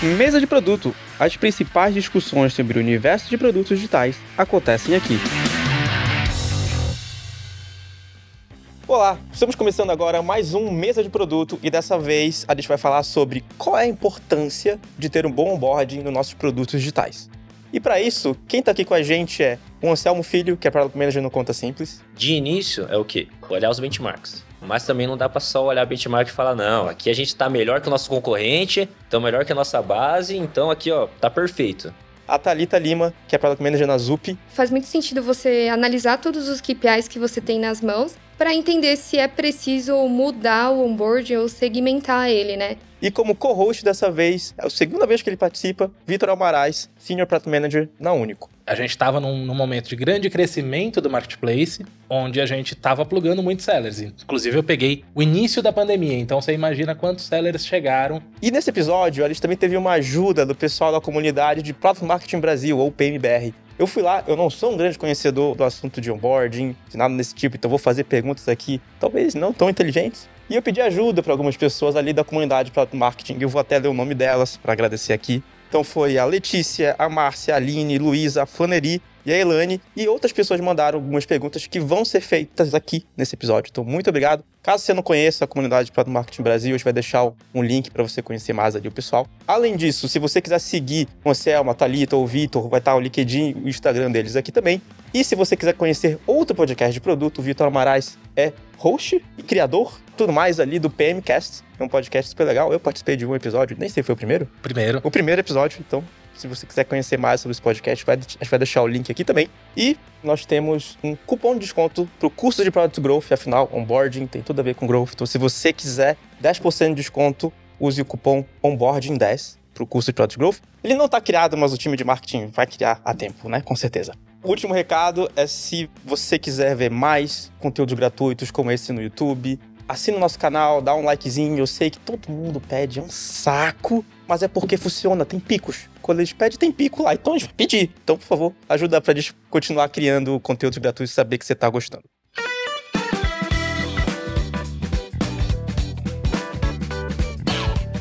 Mesa de Produto. As principais discussões sobre o universo de produtos digitais acontecem aqui. Olá, estamos começando agora mais um Mesa de Produto e dessa vez a gente vai falar sobre qual é a importância de ter um bom onboarding nos nossos produtos digitais. E para isso, quem está aqui com a gente é o Anselmo Filho, que é Product Manager no Conta Simples. De início é o quê? Olhar os benchmarks. Mas também não dá para só olhar benchmark e falar, não, aqui a gente está melhor que o nosso concorrente, então melhor que a nossa base, então aqui, ó, tá perfeito. A Thalita Lima, que é Product Manager na Zup. Faz muito sentido você analisar todos os KPIs que você tem nas mãos para entender se é preciso mudar o onboard ou segmentar ele, né? E como co-host dessa vez, é a segunda vez que ele participa, Vitor Almaraz, Senior Product Manager na Único. A gente estava num, num, momento de grande crescimento do marketplace, onde a gente estava plugando muitos sellers. Inclusive, eu peguei o início da pandemia, então você imagina quantos sellers chegaram. E nesse episódio, a gente também teve uma ajuda do pessoal da comunidade de Product Marketing Brasil, ou PMBR. Eu fui lá, eu não sou um grande conhecedor do assunto de onboarding, de nada desse tipo, então vou fazer perguntas aqui, talvez não tão inteligentes. E eu pedi ajuda para algumas pessoas ali da comunidade Product Marketing, eu vou até ler o nome delas para agradecer aqui. Então foi a Letícia, a Márcia, a Aline, Luísa, a Flaneri e a Elane. E outras pessoas mandaram algumas perguntas que vão ser feitas aqui nesse episódio. Então, muito obrigado. Caso você não conheça a comunidade de Product Marketing Brasil, a gente vai deixar um link para você conhecer mais ali o pessoal. Além disso, se você quiser seguir o Anselmo, a Thalita ou o Vitor, vai estar o LinkedIn e o Instagram deles aqui também. E se você quiser conhecer outro podcast de produto, o Vitor Amarais é host e criador, tudo mais ali do PMcast. É um podcast super legal. Eu participei de um episódio, nem sei se foi o primeiro. Primeiro. O primeiro episódio, então se você quiser conhecer mais sobre esse podcast, a gente vai deixar o link aqui também. E nós temos um cupom de desconto para o curso de Product Growth, afinal, onboarding tem tudo a ver com growth. Então, se você quiser 10% de desconto, use o cupom onboarding10 para o curso de Product Growth. Ele não está criado, mas o time de marketing vai criar a tempo, né? Com certeza. O último recado é se você quiser ver mais conteúdos gratuitos como esse no YouTube, assina o nosso canal, dá um likezinho. Eu sei que todo mundo pede, é um saco, mas é porque funciona, tem picos. Quando a gente pede, tem pico lá, então a gente vai pedir. Então, por favor, ajuda pra gente continuar criando conteúdos gratuitos e saber que você tá gostando.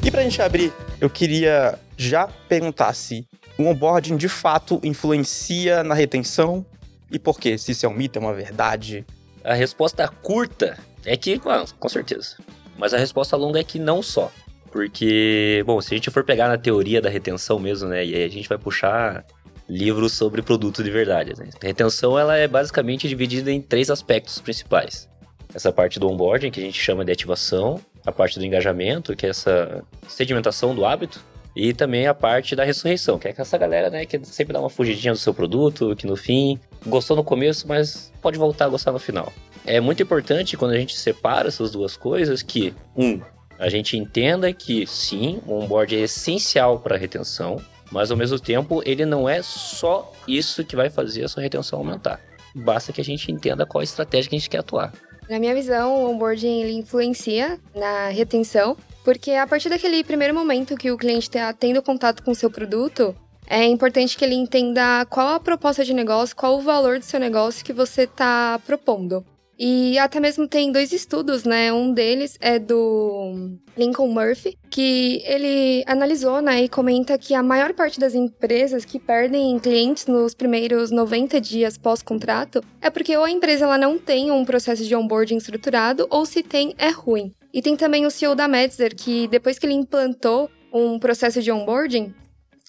E pra gente abrir, eu queria já perguntar se o onboarding de fato influencia na retenção e por quê? Se isso é um mito, é uma verdade? A resposta curta é que, com certeza. Mas a resposta longa é que não só. Porque, bom, se a gente for pegar na teoria da retenção mesmo, né? E aí a gente vai puxar livros sobre produto de verdade. Né? A retenção ela é basicamente dividida em três aspectos principais. Essa parte do onboarding, que a gente chama de ativação, a parte do engajamento, que é essa sedimentação do hábito, e também a parte da ressurreição, que é essa galera, né, que sempre dá uma fugidinha do seu produto, que no fim gostou no começo, mas pode voltar a gostar no final. É muito importante quando a gente separa essas duas coisas que, um, a gente entenda que sim, o onboard é essencial para a retenção, mas ao mesmo tempo ele não é só isso que vai fazer a sua retenção aumentar. Basta que a gente entenda qual estratégia que a gente quer atuar. Na minha visão, o onboarding ele influencia na retenção, porque a partir daquele primeiro momento que o cliente está tendo contato com o seu produto, é importante que ele entenda qual a proposta de negócio, qual o valor do seu negócio que você está propondo. E até mesmo tem dois estudos, né? Um deles é do Lincoln Murphy, que ele analisou, né, e comenta que a maior parte das empresas que perdem clientes nos primeiros 90 dias pós-contrato é porque ou a empresa ela não tem um processo de onboarding estruturado ou se tem é ruim. E tem também o CEO da Metzer que depois que ele implantou um processo de onboarding,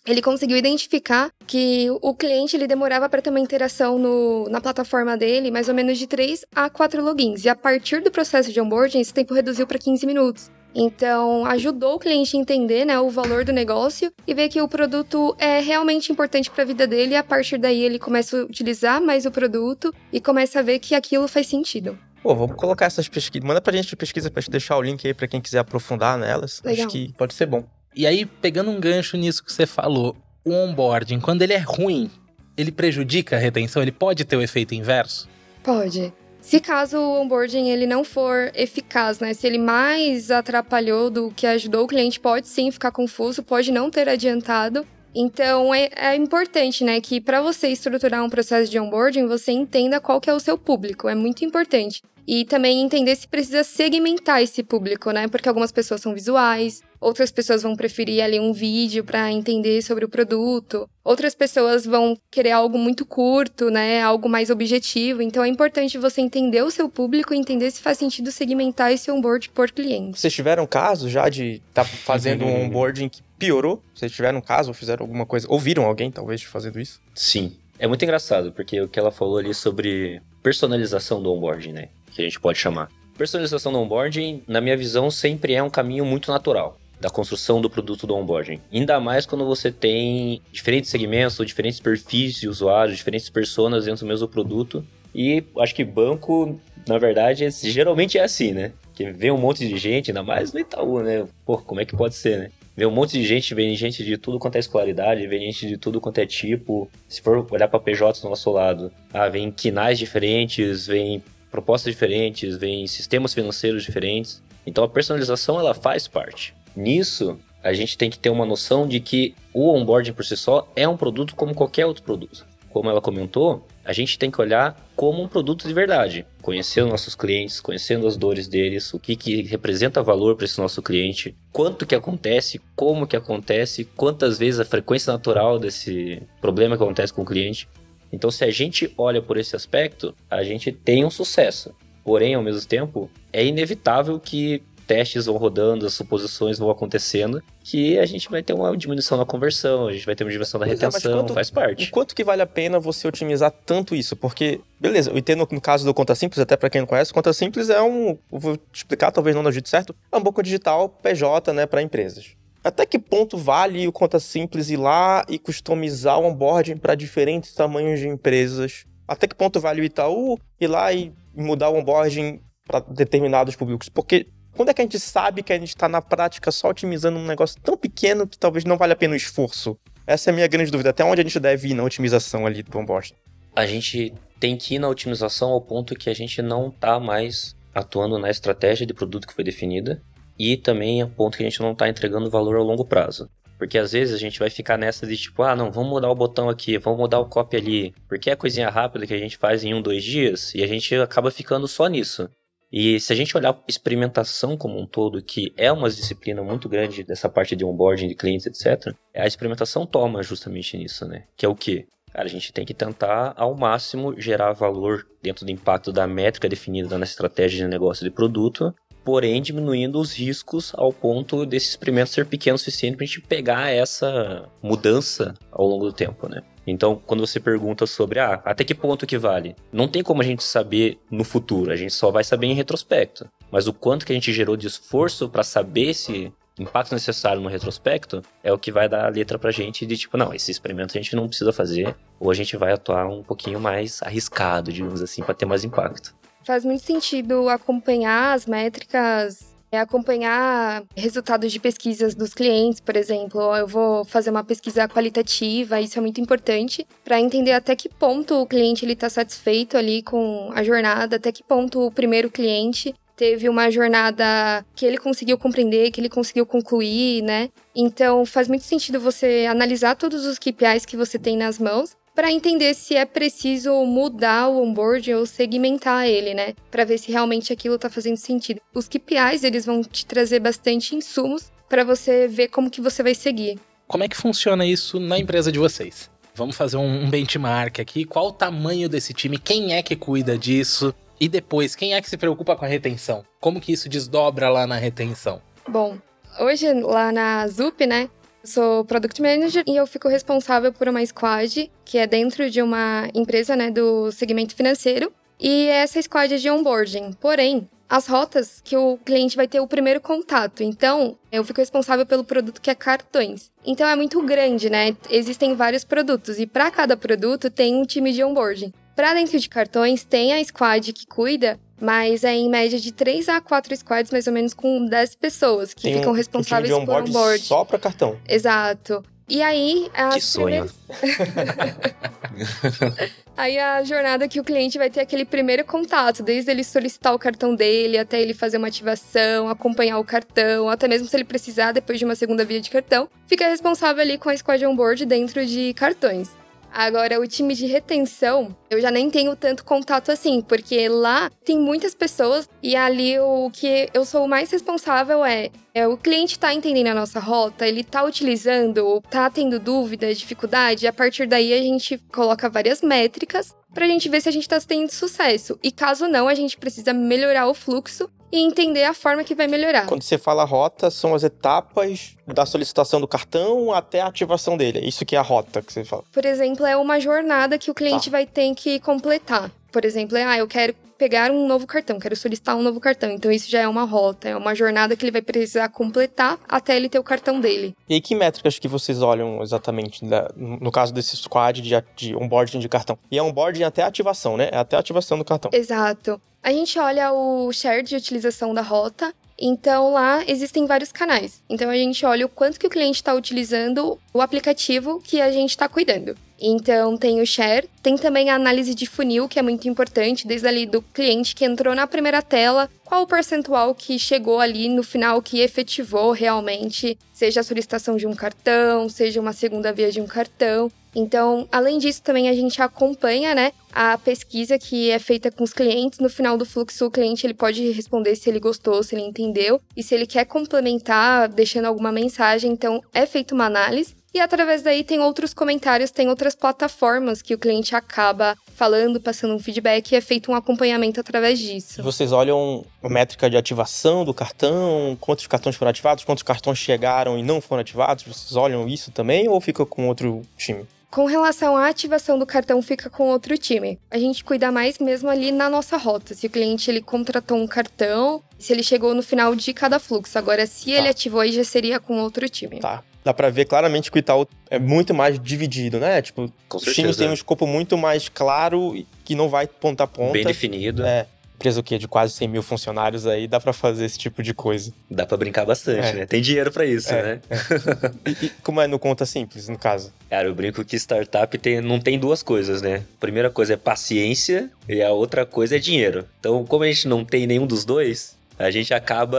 ele conseguiu identificar que o cliente ele demorava para ter uma interação no, na plataforma dele mais ou menos de 3 a 4 logins. E a partir do processo de onboarding, esse tempo reduziu para 15 minutos. Então, ajudou o cliente a entender né, o valor do negócio e ver que o produto é realmente importante para a vida dele. E a partir daí, ele começa a utilizar mais o produto e começa a ver que aquilo faz sentido. Pô, vamos colocar essas pesquisas. Manda pra gente a pesquisa pra gente deixar o link aí pra quem quiser aprofundar nelas. Legal. Acho que pode ser bom. E aí, pegando um gancho nisso que você falou, o onboarding, quando ele é ruim, ele prejudica a retenção? Ele pode ter o efeito inverso? Pode. Se caso o onboarding ele não for eficaz, né? Se ele mais atrapalhou do que ajudou o cliente, pode sim ficar confuso, pode não ter adiantado. Então é, é importante, né, que para você estruturar um processo de onboarding, você entenda qual que é o seu público. É muito importante. E também entender se precisa segmentar esse público, né? Porque algumas pessoas são visuais, Outras pessoas vão preferir ali um vídeo para entender sobre o produto. Outras pessoas vão querer algo muito curto, né? Algo mais objetivo. Então é importante você entender o seu público e entender se faz sentido segmentar esse onboard por cliente. Vocês tiveram caso já de estar tá fazendo um onboarding que piorou? Vocês tiveram caso ou fizeram alguma coisa? Ouviram alguém, talvez, fazendo isso? Sim. É muito engraçado, porque o que ela falou ali sobre personalização do onboarding, né? Que a gente pode chamar. Personalização do onboarding, na minha visão, sempre é um caminho muito natural da construção do produto do onboarding. Ainda mais quando você tem diferentes segmentos, diferentes perfis de usuários, diferentes personas dentro do mesmo produto. E acho que banco, na verdade, geralmente é assim, né? Que vem um monte de gente, ainda mais no Itaú, né? Pô, como é que pode ser, né? Vem um monte de gente, vem gente de tudo quanto é escolaridade, vem gente de tudo quanto é tipo. Se for olhar para PJ do nosso lado, ah, vem quinais diferentes, vem propostas diferentes, vem sistemas financeiros diferentes. Então a personalização ela faz parte. Nisso, a gente tem que ter uma noção de que o onboarding por si só é um produto como qualquer outro produto. Como ela comentou, a gente tem que olhar como um produto de verdade, conhecendo nossos clientes, conhecendo as dores deles, o que, que representa valor para esse nosso cliente, quanto que acontece, como que acontece, quantas vezes a frequência natural desse problema que acontece com o cliente. Então, se a gente olha por esse aspecto, a gente tem um sucesso. Porém, ao mesmo tempo, é inevitável que testes vão rodando, as suposições vão acontecendo, que a gente vai ter uma diminuição na conversão, a gente vai ter uma diminuição da pois retenção, é, quanto, faz parte. Quanto que vale a pena você otimizar tanto isso? Porque, beleza, eu entendo no caso do Conta Simples, até para quem não conhece, Conta Simples é um, vou te explicar, talvez não no jeito certo, é um banco digital PJ, né, para empresas. Até que ponto vale o Conta Simples ir lá e customizar o onboarding para diferentes tamanhos de empresas? Até que ponto vale o Itaú ir lá e mudar o onboarding para determinados públicos? Porque quando é que a gente sabe que a gente está na prática só otimizando um negócio tão pequeno que talvez não valha a pena o esforço? Essa é a minha grande dúvida. Até onde a gente deve ir na otimização ali do onboard? A gente tem que ir na otimização ao ponto que a gente não está mais atuando na estratégia de produto que foi definida e também ao ponto que a gente não está entregando valor a longo prazo. Porque às vezes a gente vai ficar nessa de tipo, ah, não, vamos mudar o botão aqui, vamos mudar o copy ali, porque é coisinha rápida que a gente faz em um, dois dias, e a gente acaba ficando só nisso. E se a gente olhar experimentação como um todo, que é uma disciplina muito grande dessa parte de onboarding de clientes, etc., a experimentação toma justamente nisso, né? Que é o quê? A gente tem que tentar ao máximo gerar valor dentro do impacto da métrica definida na estratégia de negócio de produto, porém diminuindo os riscos ao ponto desse experimento ser pequeno o suficiente para a gente pegar essa mudança ao longo do tempo, né? Então, quando você pergunta sobre, ah, até que ponto que vale? Não tem como a gente saber no futuro, a gente só vai saber em retrospecto. Mas o quanto que a gente gerou de esforço para saber esse impacto necessário no retrospecto é o que vai dar a letra pra gente de tipo, não, esse experimento a gente não precisa fazer, ou a gente vai atuar um pouquinho mais arriscado, digamos assim, para ter mais impacto. Faz muito sentido acompanhar as métricas é acompanhar resultados de pesquisas dos clientes, por exemplo. Eu vou fazer uma pesquisa qualitativa, isso é muito importante para entender até que ponto o cliente ele está satisfeito ali com a jornada, até que ponto o primeiro cliente teve uma jornada que ele conseguiu compreender, que ele conseguiu concluir, né? Então faz muito sentido você analisar todos os KPIs que você tem nas mãos para entender se é preciso mudar o onboard ou segmentar ele, né? Para ver se realmente aquilo está fazendo sentido. Os KPIs, eles vão te trazer bastante insumos para você ver como que você vai seguir. Como é que funciona isso na empresa de vocês? Vamos fazer um benchmark aqui. Qual o tamanho desse time? Quem é que cuida disso? E depois, quem é que se preocupa com a retenção? Como que isso desdobra lá na retenção? Bom, hoje lá na ZUP, né, sou Product Manager e eu fico responsável por uma squad que é dentro de uma empresa né, do segmento financeiro. E essa squad é de onboarding. Porém, as rotas que o cliente vai ter o primeiro contato. Então, eu fico responsável pelo produto que é cartões. Então é muito grande, né? Existem vários produtos e para cada produto tem um time de onboarding. Para dentro de cartões tem a squad que cuida mas é em média de 3 a 4 squads, mais ou menos, com 10 pessoas que Tem ficam responsáveis um por onboard. Só para cartão. Exato. E aí, as que sonho. aí a jornada que o cliente vai ter aquele primeiro contato, desde ele solicitar o cartão dele, até ele fazer uma ativação, acompanhar o cartão, até mesmo se ele precisar depois de uma segunda via de cartão, fica responsável ali com a squad onboard dentro de cartões. Agora, o time de retenção, eu já nem tenho tanto contato assim, porque lá tem muitas pessoas e ali o que eu sou mais responsável é, é o cliente tá entendendo a nossa rota, ele tá utilizando, tá tendo dúvida, dificuldade, a partir daí a gente coloca várias métricas pra gente ver se a gente tá tendo sucesso. E caso não, a gente precisa melhorar o fluxo e entender a forma que vai melhorar. Quando você fala rota, são as etapas da solicitação do cartão até a ativação dele. Isso que é a rota que você fala. Por exemplo, é uma jornada que o cliente Tá. vai ter que completar. Por exemplo, é, ah, eu quero pegar um novo cartão, quero solicitar um novo cartão. Então isso já é uma rota, é uma jornada que ele vai precisar completar até ele ter o cartão dele. E aí, que métricas que vocês olham exatamente da- no caso desse squad de, de onboarding de cartão? E é onboarding até ativação, né? É até ativação do cartão. Exato. A gente olha o share de utilização da rota. Então lá existem vários canais. Então a gente olha o quanto que o cliente está utilizando o aplicativo que a gente está cuidando. Então tem o share, tem também a análise de funil, que é muito importante, desde ali do cliente que entrou na primeira tela, qual o percentual que chegou ali no final que efetivou realmente, seja a solicitação de um cartão, seja uma segunda via de um cartão. Então, além disso, também a gente acompanha, né, a pesquisa que é feita com os clientes. No final do fluxo, o cliente ele pode responder se ele gostou, se ele entendeu e se ele quer complementar, deixando alguma mensagem. Então, é feita uma análise. E através daí tem outros comentários, tem outras plataformas que o cliente acaba falando, passando um feedback e é feito um acompanhamento através disso. Vocês olham a métrica de ativação do cartão, quantos cartões foram ativados, quantos cartões chegaram e não foram ativados? Vocês olham isso também ou fica com outro time? Com relação à ativação do cartão, fica com outro time. A gente cuida mais mesmo ali na nossa rota. Se o cliente ele contratou um cartão, se ele chegou no final de cada fluxo. Agora, se ele ativou, aí já seria com outro time. Tá. Dá pra ver claramente que o Itaú é muito mais dividido, né? Tipo, Com os times certeza. têm um escopo muito mais claro e que não vai ponta a ponta. Bem definido. É. Empresa o quê? De quase 100 mil funcionários aí, dá pra fazer esse tipo de coisa. Dá pra brincar bastante, É. né? Tem dinheiro pra isso, É. né? E, e como é no conta simples, no caso? Cara, eu brinco que startup tem, não tem duas coisas, né? A primeira coisa é paciência e a outra coisa é dinheiro. Então, como a gente não tem nenhum dos dois, a gente acaba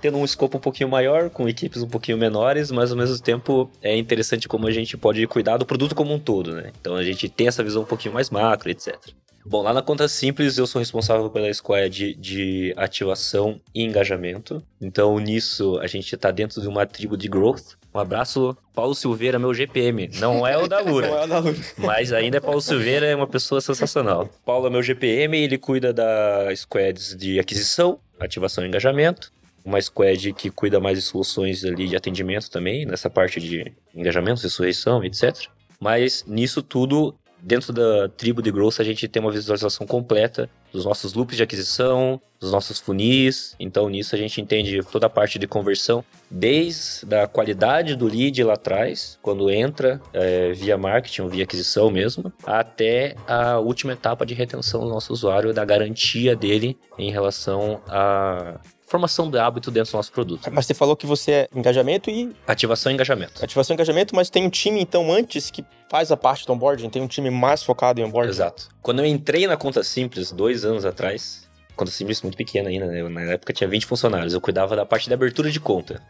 tendo um escopo um pouquinho maior, com equipes um pouquinho menores, mas ao mesmo tempo é interessante como a gente pode cuidar do produto como um todo, né? Então a gente tem essa visão um pouquinho mais macro, etc. Bom, lá na Conta Simples eu sou responsável pela squad de ativação e engajamento. Então nisso a gente tá dentro de uma tribo de growth. Um abraço, Paulo Silveira, meu GPM. Não é o da Lura. Não é na luz. Mas ainda é Paulo Silveira, é uma pessoa sensacional. Paulo é meu GPM, ele cuida da squads de aquisição, ativação e engajamento. Uma squad que cuida mais de soluções ali de atendimento também, nessa parte de engajamento, ressurreição, etc. Mas nisso tudo, dentro da tribo de growth, a gente tem uma visualização completa dos nossos loops de aquisição, dos nossos funis. Então, nisso a gente entende toda a parte de conversão, desde a qualidade do lead lá atrás, quando entra é, via marketing ou via aquisição mesmo, até a última etapa de retenção do nosso usuário, da garantia dele em relação à formação de hábito dentro do nosso produto. Mas você falou que você é engajamento e Ativação e engajamento. ativação e engajamento, mas tem um time, então, antes que faz a parte do onboarding, tem um time mais focado em onboarding. Exato. Quando eu entrei na Conta Simples, dois anos atrás, Conta Simples muito pequena ainda, né? Na época tinha 20 funcionários, eu cuidava da parte da abertura de conta.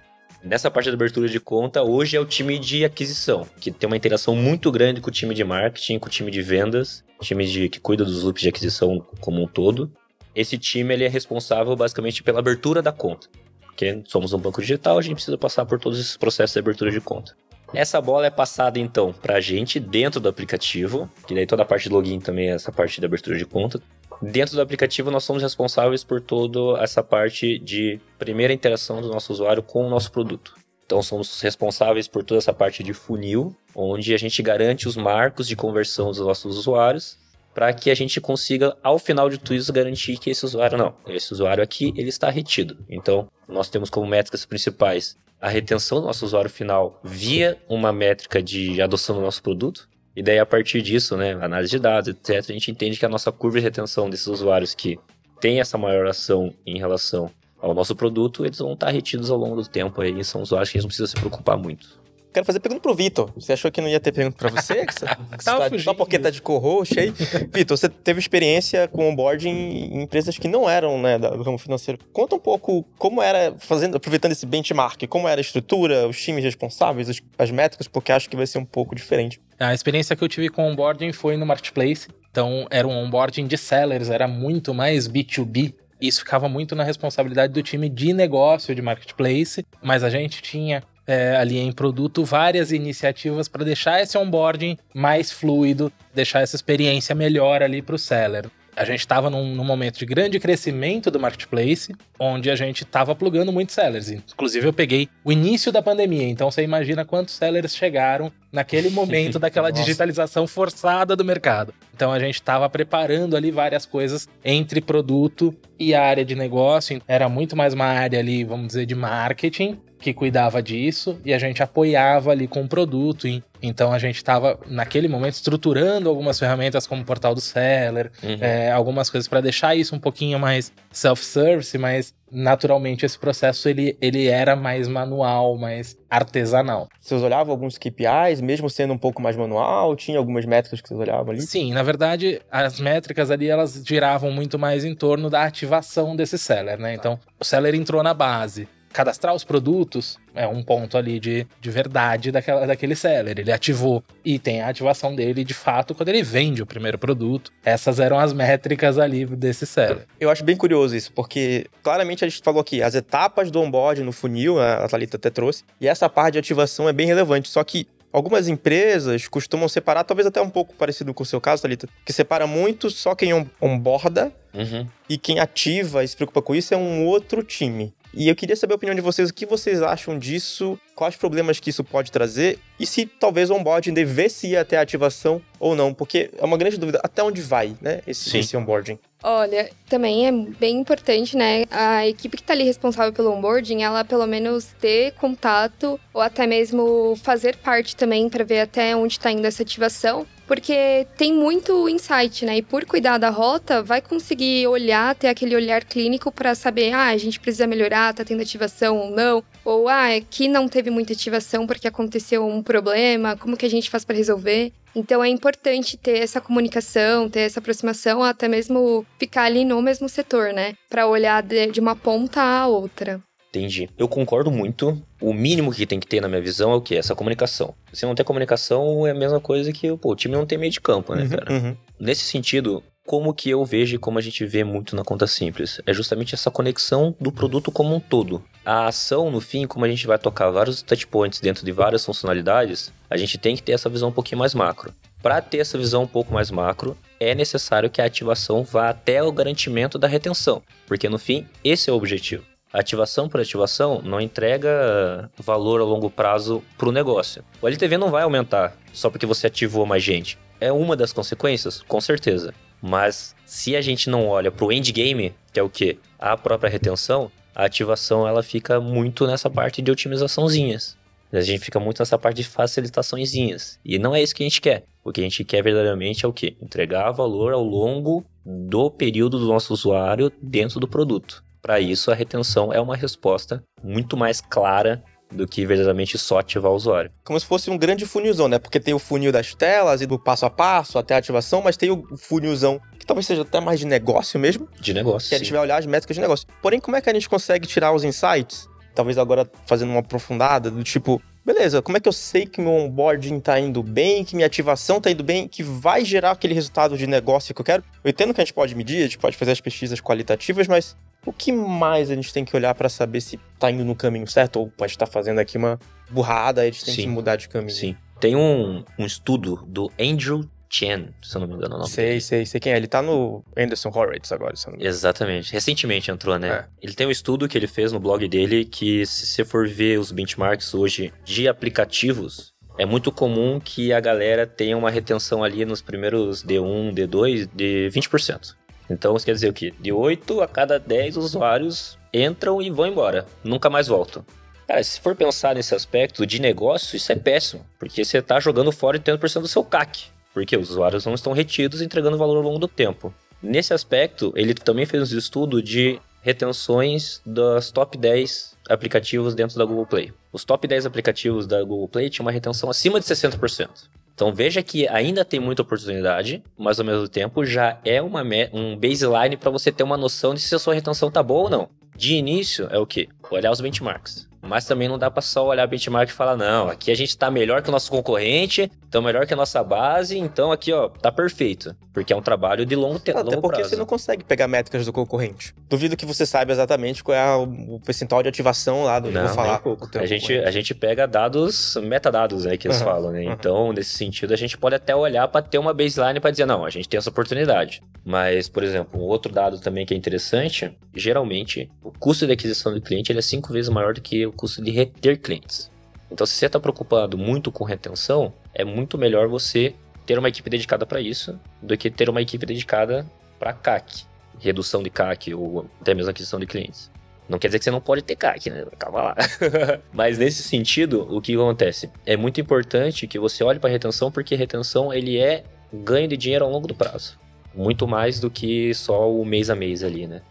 Nessa parte da abertura de conta, hoje é o time de aquisição, que tem uma interação muito grande com o time de marketing, com o time de vendas, time de, que cuida dos loops de aquisição como um todo. Esse time ele é responsável basicamente pela abertura da conta. Porque somos um banco digital, a gente precisa passar por todos esses processos de abertura de conta. Essa bola é passada então para a gente dentro do aplicativo, que daí toda a parte de login também é essa parte de abertura de conta. Dentro do aplicativo nós somos responsáveis por toda essa parte de primeira interação do nosso usuário com o nosso produto. Então somos responsáveis por toda essa parte de funil, onde a gente garante os marcos de conversão dos nossos usuários, para que a gente consiga, ao final de tudo isso, garantir que esse usuário não, esse usuário aqui ele está retido. Então nós temos como métricas principais a retenção do nosso usuário final via uma métrica de adoção do nosso produto. E daí, a partir disso, né, análise de dados, etc., a gente entende que a nossa curva de retenção desses usuários que tem essa maior ação em relação ao nosso produto, eles vão estar retidos ao longo do tempo aí, são usuários que a gente não precisa se preocupar muito. Quero fazer pergunta pro Vitor. Você achou que não ia ter pergunta pra você? Que você- que você Tava tá- só porque tá de co-host aí. Vitor, você teve experiência com onboarding em empresas que não eram né, do ramo financeiro. Conta um pouco como era, fazendo, aproveitando esse benchmark, como era a estrutura, os times responsáveis, as, as métricas, porque acho que vai ser um pouco diferente. A experiência que eu tive com onboarding foi no Marketplace. Então, era um onboarding de sellers, era muito mais B2B. Isso ficava muito na responsabilidade do time de negócio de Marketplace, mas a gente tinha é, ali em produto várias iniciativas para deixar esse onboarding mais fluido, deixar essa experiência melhor ali para o seller. A gente estava num, num momento de grande crescimento do marketplace, onde a gente estava plugando muitos sellers. Inclusive, eu peguei o início da pandemia, então você imagina quantos sellers chegaram naquele momento daquela digitalização forçada do mercado. Então, a gente estava preparando ali várias coisas entre produto e área de negócio. Era muito mais uma área ali, vamos dizer, de marketing que cuidava disso e a gente apoiava ali com o produto. Então a gente estava naquele momento estruturando algumas ferramentas como o portal do seller, Uhum. é, algumas coisas para deixar isso um pouquinho mais self-service, mas naturalmente esse processo ele, ele era mais manual, mais artesanal. Vocês olhavam alguns KPIs, mesmo sendo um pouco mais manual? Tinha algumas métricas que vocês olhavam ali? Sim, na verdade, as métricas ali elas giravam muito mais em torno da ativação desse seller, né? Então, o seller entrou na base. Cadastrar os produtos é um ponto ali de, de verdade daquela, daquele seller. Ele ativou e tem a ativação dele de fato quando ele vende o primeiro produto. Essas eram as métricas ali desse seller. Eu acho bem curioso isso, porque claramente a gente falou aqui, as etapas do onboard no funil, a Thalita até trouxe, e essa parte de ativação é bem relevante. Só que algumas empresas costumam separar, talvez até um pouco parecido com o seu caso, Thalita, que separa muito só quem on- onboarda Uhum. e quem ativa e se preocupa com isso é um outro time. E eu queria saber a opinião de vocês, o que vocês acham disso, quais problemas que isso pode trazer, e se talvez o onboarding devesse ir até a ativação ou não, porque é uma grande dúvida, até onde vai, né, esse, esse onboarding. Olha, também é bem importante, né? A equipe que tá ali responsável pelo onboarding, ela pelo menos ter contato ou até mesmo fazer parte também para ver até onde tá indo essa ativação. Porque tem muito insight, né? E por cuidar da rota, vai conseguir olhar, ter aquele olhar clínico para saber, ah, a gente precisa melhorar, tá tendo ativação ou não. Ou, ah, aqui não teve muita ativação porque aconteceu um problema, como que a gente faz para resolver? Então é importante ter essa comunicação, ter essa aproximação, até mesmo ficar ali no mesmo setor, né? Pra olhar de, de uma ponta à outra. Entendi. Eu concordo muito. O mínimo que tem que ter, na minha visão, é o quê? Essa comunicação. Se não tem comunicação, é a mesma coisa que pô, o time não tem meio de campo, né, Uhum, cara? uhum. Nesse sentido, como que eu vejo e como a gente vê muito na conta simples? É justamente essa conexão do produto como um todo. A ação, no fim, como a gente vai tocar vários touchpoints dentro de várias funcionalidades, a gente tem que ter essa visão um pouquinho mais macro. Para ter essa visão um pouco mais macro, é necessário que a ativação vá até o garantimento da retenção, porque no fim, esse é o objetivo. Ativação por ativação não entrega valor a longo prazo para o negócio. O LTV não vai aumentar só porque você ativou mais gente. É uma das consequências? Com certeza. Mas se a gente não olha para o endgame, que é o que? A própria retenção, a ativação ela fica muito nessa parte de otimizaçãozinhas. A gente fica muito nessa parte de facilitaçõezinhas. E não é isso que a gente quer. O que a gente quer verdadeiramente é o quê? Entregar valor ao longo do período do nosso usuário dentro do produto. Para isso, a retenção é uma resposta muito mais clara do que verdadeiramente só ativar o usuário. Como se fosse um grande funilzão, né? Porque tem o funil das telas e do passo a passo até a ativação, mas tem o funilzão que talvez seja até mais de negócio mesmo, De negócio. que a sim. gente vai olhar as métricas de negócio. Porém, como é que a gente consegue tirar os insights? Talvez agora fazendo uma aprofundada, do tipo, beleza, como é que eu sei que meu onboarding tá indo bem, que minha ativação tá indo bem, que vai gerar aquele resultado de negócio que eu quero? Eu entendo que a gente pode medir, a gente pode fazer as pesquisas qualitativas, mas o que mais a gente tem que olhar para saber se tá indo no caminho certo ou pode estar fazendo aqui uma burrada e a gente tem Sim. que mudar de caminho? Sim. Tem um, um estudo do Andrew Chen, se eu não me engano é o nome Sei, dele. sei, sei quem é. Ele tá no Anderson Horowitz agora, se eu não me engano. Exatamente. Recentemente entrou, né? É. Ele tem um estudo que ele fez no blog dele que, se você for ver os benchmarks hoje de aplicativos, é muito comum que a galera tenha uma retenção ali nos primeiros D1, D2 de 20%. Então isso quer dizer o quê? De 8 a cada 10 usuários entram e vão embora. Nunca mais voltam. Cara, se for pensar nesse aspecto de negócio, isso é péssimo. Porque você tá jogando fora 80% do seu CAC. Porque os usuários não estão retidos, entregando valor ao longo do tempo. Nesse aspecto, ele também fez um estudo de retenções das top 10 aplicativos dentro da Google Play. Os top 10 aplicativos da Google Play tinham uma retenção acima de 60%. Então veja que ainda tem muita oportunidade, mas ao mesmo tempo já é uma um baseline para você ter uma noção de se a sua retenção tá boa ou não. De início é o que? Olhar os benchmarks. Mas também não dá para só olhar benchmark e falar, não, aqui a gente tá melhor que o nosso concorrente, então melhor que a nossa base, então aqui, ó, tá perfeito. Porque é um trabalho de longo tempo. Até porque prazo. você não consegue pegar métricas do concorrente. Duvido que você saiba exatamente qual é o percentual de ativação lá do não, vou falar. A gente, a gente pega dados, metadados, né, que eles uhum, falam, né? Uhum. Então, nesse sentido, a gente pode até olhar para ter uma baseline para dizer, não, a gente tem essa oportunidade. Mas, por exemplo, um outro dado também que é interessante, geralmente, o custo de aquisição do cliente ele é cinco vezes maior do que o custo de reter clientes. Então, se você está preocupado muito com retenção, é muito melhor você ter uma equipe dedicada para isso do que ter uma equipe dedicada para CAC, redução de CAC ou até mesmo aquisição de clientes. Não quer dizer que você não pode ter CAC, né? Calma lá. Mas nesse sentido, o que acontece? É muito importante que você olhe para retenção, porque retenção ele é ganho de dinheiro ao longo do prazo. Muito mais do que só o mês a mês ali, né?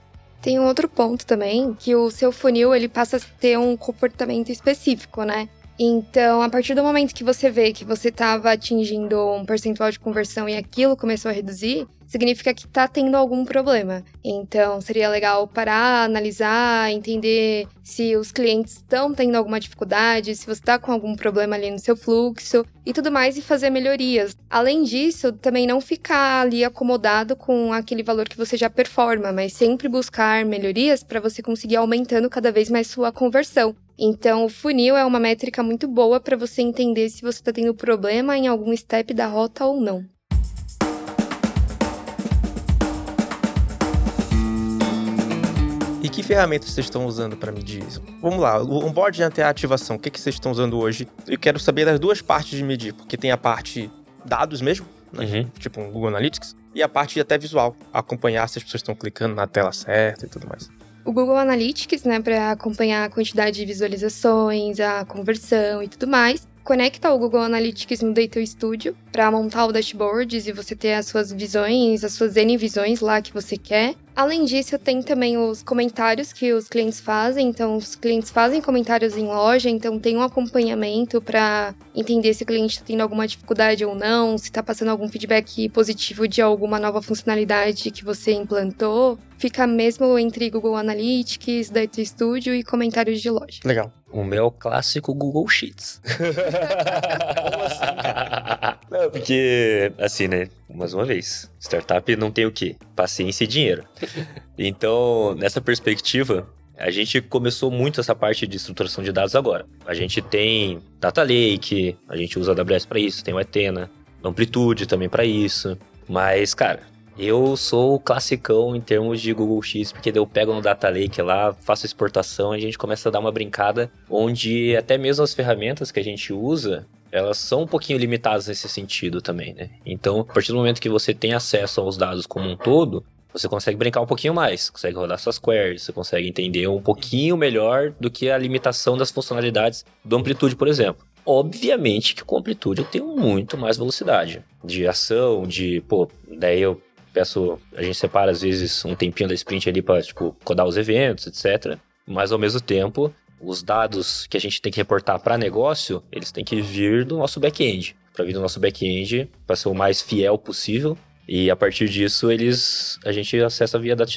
Tem um outro ponto também, que o seu funil ele passa a ter um comportamento específico, né? Então, a partir do momento que você vê que você estava atingindo um percentual de conversão e aquilo começou a reduzir, significa que está tendo algum problema. Então, seria legal parar, analisar, entender se os clientes estão tendo alguma dificuldade, se você está com algum problema ali no seu fluxo e tudo mais e fazer melhorias. Além disso, também não ficar ali acomodado com aquele valor que você já performa, mas sempre buscar melhorias para você conseguir aumentando cada vez mais sua conversão. Então, o funil é uma métrica muito boa para você entender se você está tendo problema em algum step da rota ou não. E que ferramentas vocês estão usando para medir isso? Vamos lá, o onboard até a ativação, o que, que vocês estão usando hoje? Eu quero saber das duas partes de medir, porque tem a parte dados mesmo, né? uhum. tipo um Google Analytics, e a parte até visual, acompanhar se as pessoas estão clicando na tela certa e tudo mais. O Google Analytics, né, para acompanhar a quantidade de visualizações, a conversão e tudo mais conecta o Google Analytics no Data Studio para montar o dashboard e você ter as suas visões, as suas N visões lá que você quer. Além disso, tem também os comentários que os clientes fazem. Então, os clientes fazem comentários em loja, então tem um acompanhamento para entender se o cliente está tendo alguma dificuldade ou não, se está passando algum feedback positivo de alguma nova funcionalidade que você implantou. Fica mesmo entre Google Analytics, Data Studio e comentários de loja. Legal. O meu clássico Google Sheets. Como assim, cara? Não, porque, assim, né? Mais uma vez, startup não tem o quê? Paciência e dinheiro. Então, nessa perspectiva, a gente começou muito essa parte de estruturação de dados agora. A gente tem Data Lake, a gente usa a AWS para isso, tem o Etena, Amplitude também para isso. Mas, cara, eu sou o classicão em termos de Google X, porque eu pego no Data Lake lá, faço exportação e a gente começa a dar uma brincada, onde até mesmo as ferramentas que a gente usa, elas são um pouquinho limitadas nesse sentido também, né? Então, a partir do momento que você tem acesso aos dados como um todo, você consegue brincar um pouquinho mais, consegue rodar suas queries, você consegue entender um pouquinho melhor do que a limitação das funcionalidades do Amplitude, por exemplo. Obviamente que com Amplitude eu tenho muito mais velocidade de ação, de, pô, daí eu peço, a gente separa às vezes um tempinho da sprint ali para tipo codar os eventos, etc. Mas ao mesmo tempo, os dados que a gente tem que reportar para negócio, eles têm que vir do nosso back-end, para vir do nosso back-end, para ser o mais fiel possível. E a partir disso, eles a gente acessa via data,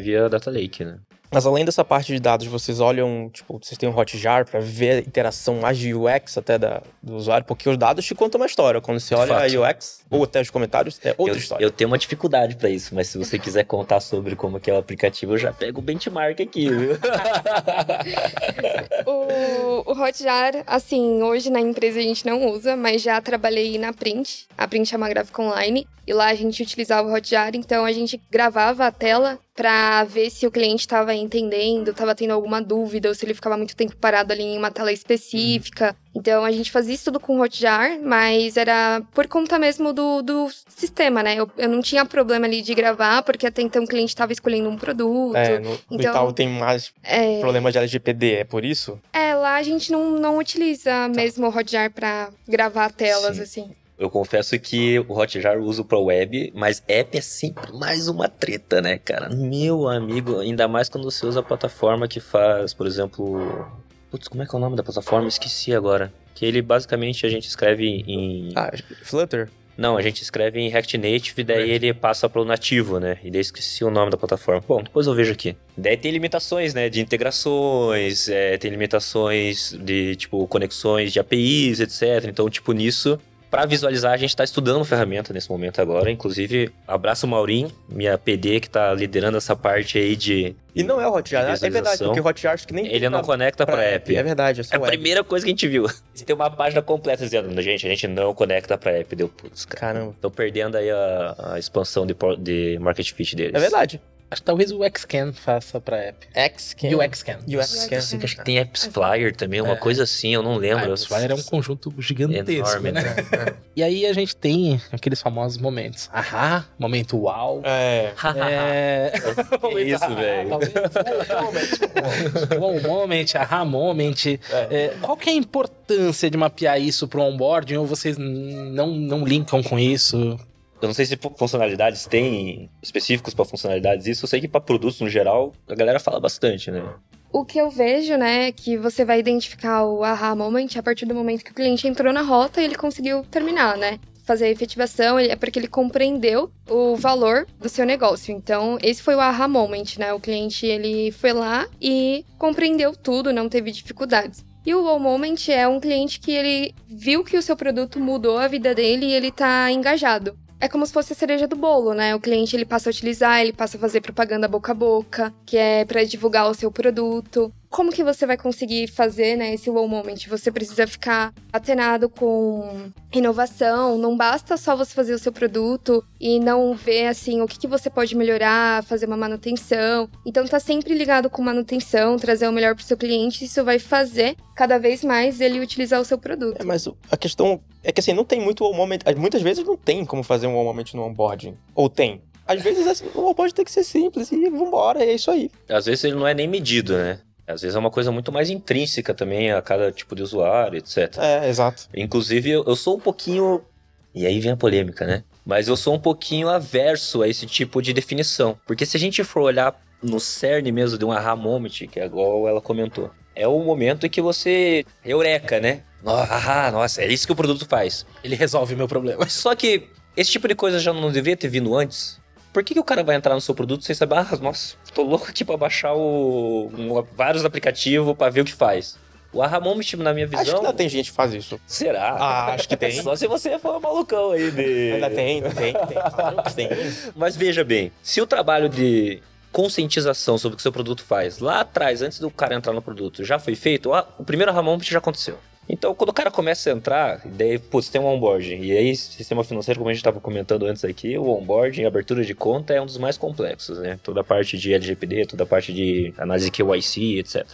via data lake, né? Mas além dessa parte de dados, vocês olham, tipo, vocês têm um Hotjar para ver a interação mais de UX até da, do usuário, porque os dados te contam uma história. Quando você olha a UX, ou até os comentários, é outra eu, história. Eu tenho uma dificuldade para isso, mas se você quiser contar sobre como que é o aplicativo, eu já pego o benchmark aqui, viu? o, o Hotjar, assim, hoje na empresa a gente não usa, mas já trabalhei na Print. A Print é uma gráfica online, e lá a gente utilizava o Hotjar, então a gente gravava a tela para ver se o cliente estava entendendo, estava tendo alguma dúvida, ou se ele ficava muito tempo parado ali em uma tela específica. Então a gente fazia isso tudo com Hotjar, mas era por conta mesmo do, do sistema, né? Eu, eu não tinha problema ali de gravar, porque até então o cliente estava escolhendo um produto. É, no, então, Itaú tem mais é, problemas de LGPD, é por isso? É, lá a gente não, não utiliza tá. mesmo o Hotjar para gravar telas, Sim. assim. Eu confesso que o Hotjar eu uso pro web, mas app é sempre mais uma treta, né, cara? Meu amigo, ainda mais quando você usa a plataforma que faz, por exemplo. Putz, como é que é o nome da plataforma? Esqueci agora. Que ele basicamente a gente escreve em. Ah, Flutter? Não, a gente escreve em React Native e daí ele passa pro nativo, né? E daí esqueci o nome da plataforma. Bom, depois eu vejo aqui. Daí tem limitações, né? De integrações, é, tem limitações de, tipo, conexões de APIs, etc. Então, tipo, nisso para visualizar, a gente está estudando a ferramenta nesse momento agora. Inclusive, abraço o Maurinho, minha PD, que está liderando essa parte aí de. E não é o Hotjar, é verdade, porque o Hotjar acho que nem. Ele não pra, conecta para app. É verdade, é só É a primeira coisa que a gente viu. Você tem uma página completa dizendo, gente, a gente não conecta para app. Deu putz, cara. Caramba. Tô perdendo aí a, a expansão de, de market fit deles. É verdade. Acho que talvez o Xcan faça pra app. Xcan. E o Xcan. E o Xcan. Acho que tem Apps Flyer também, uma coisa assim, eu não lembro. O Flyer é um conjunto gigantesco, Enorme, né? E aí a gente tem aqueles famosos momentos. Ahá, momento uau. É. É... Que isso, velho. talvez- Bom moment, ahá moment. É, qual que é a importância de mapear isso pro onboarding ou vocês não, não linkam com isso? Eu não sei se funcionalidades tem específicos para funcionalidades isso. Eu sei que para produtos no geral a galera fala bastante, né? O que eu vejo, né, é que você vai identificar o aha moment a partir do momento que o cliente entrou na rota e ele conseguiu terminar, né? Fazer a efetivação, é porque ele compreendeu o valor do seu negócio. Então, esse foi o aha moment, né? O cliente, ele foi lá e compreendeu tudo, não teve dificuldades. E o wow moment é um cliente que ele viu que o seu produto mudou a vida dele e ele tá engajado. É como se fosse a cereja do bolo, né? O cliente ele passa a utilizar, ele passa a fazer propaganda boca a boca, que é para divulgar o seu produto. Como que você vai conseguir fazer, né, esse wow moment? Você precisa ficar atenado com inovação, não basta só você fazer o seu produto e não ver assim o que, que você pode melhorar, fazer uma manutenção. Então tá sempre ligado com manutenção, trazer o melhor pro seu cliente, isso vai fazer cada vez mais ele utilizar o seu produto. É, mas o- a questão é que assim, não tem muito wow moment. Muitas vezes não tem como fazer um wow moment no onboarding. Ou tem. Às vezes assim, o onboarding tem que ser simples e vambora, é isso aí. Às vezes ele não é nem medido, né? Às vezes é uma coisa muito mais intrínseca também a cada tipo de usuário, etc. É, exato. Inclusive, eu sou um pouquinho. E aí vem a polêmica, né? Mas eu sou um pouquinho averso a esse tipo de definição. Porque se a gente for olhar no cerne mesmo de um aha moment, que é igual ela comentou, é o momento em que você. Eureka, né? Ahá, nossa, é isso que o produto faz. Ele resolve o meu problema. Só que esse tipo de coisa já não devia ter vindo antes. Por que, que o cara vai entrar no seu produto sem saber, ah, nossa, tô louco aqui pra baixar o, um- vários aplicativos pra ver o que faz? O Aha Moment, na minha Acho que visão. ainda tem gente que faz isso. Será? Ah, acho que tem. Só se você for malucão aí de. Ainda tem, ainda tem, tem. Claro que tem. Mas veja bem, se o trabalho de conscientização sobre o que o seu produto faz lá atrás, antes do cara entrar no produto, já foi feito, o primeiro Aha Moment já aconteceu. Então, quando o cara começa a entrar, daí, putz, tem um onboarding. E aí, sistema financeiro, como a gente estava comentando antes aqui, o onboarding, abertura de conta é um dos mais complexos, né? Toda a parte de LGPD, toda a parte de análise KYC, etc.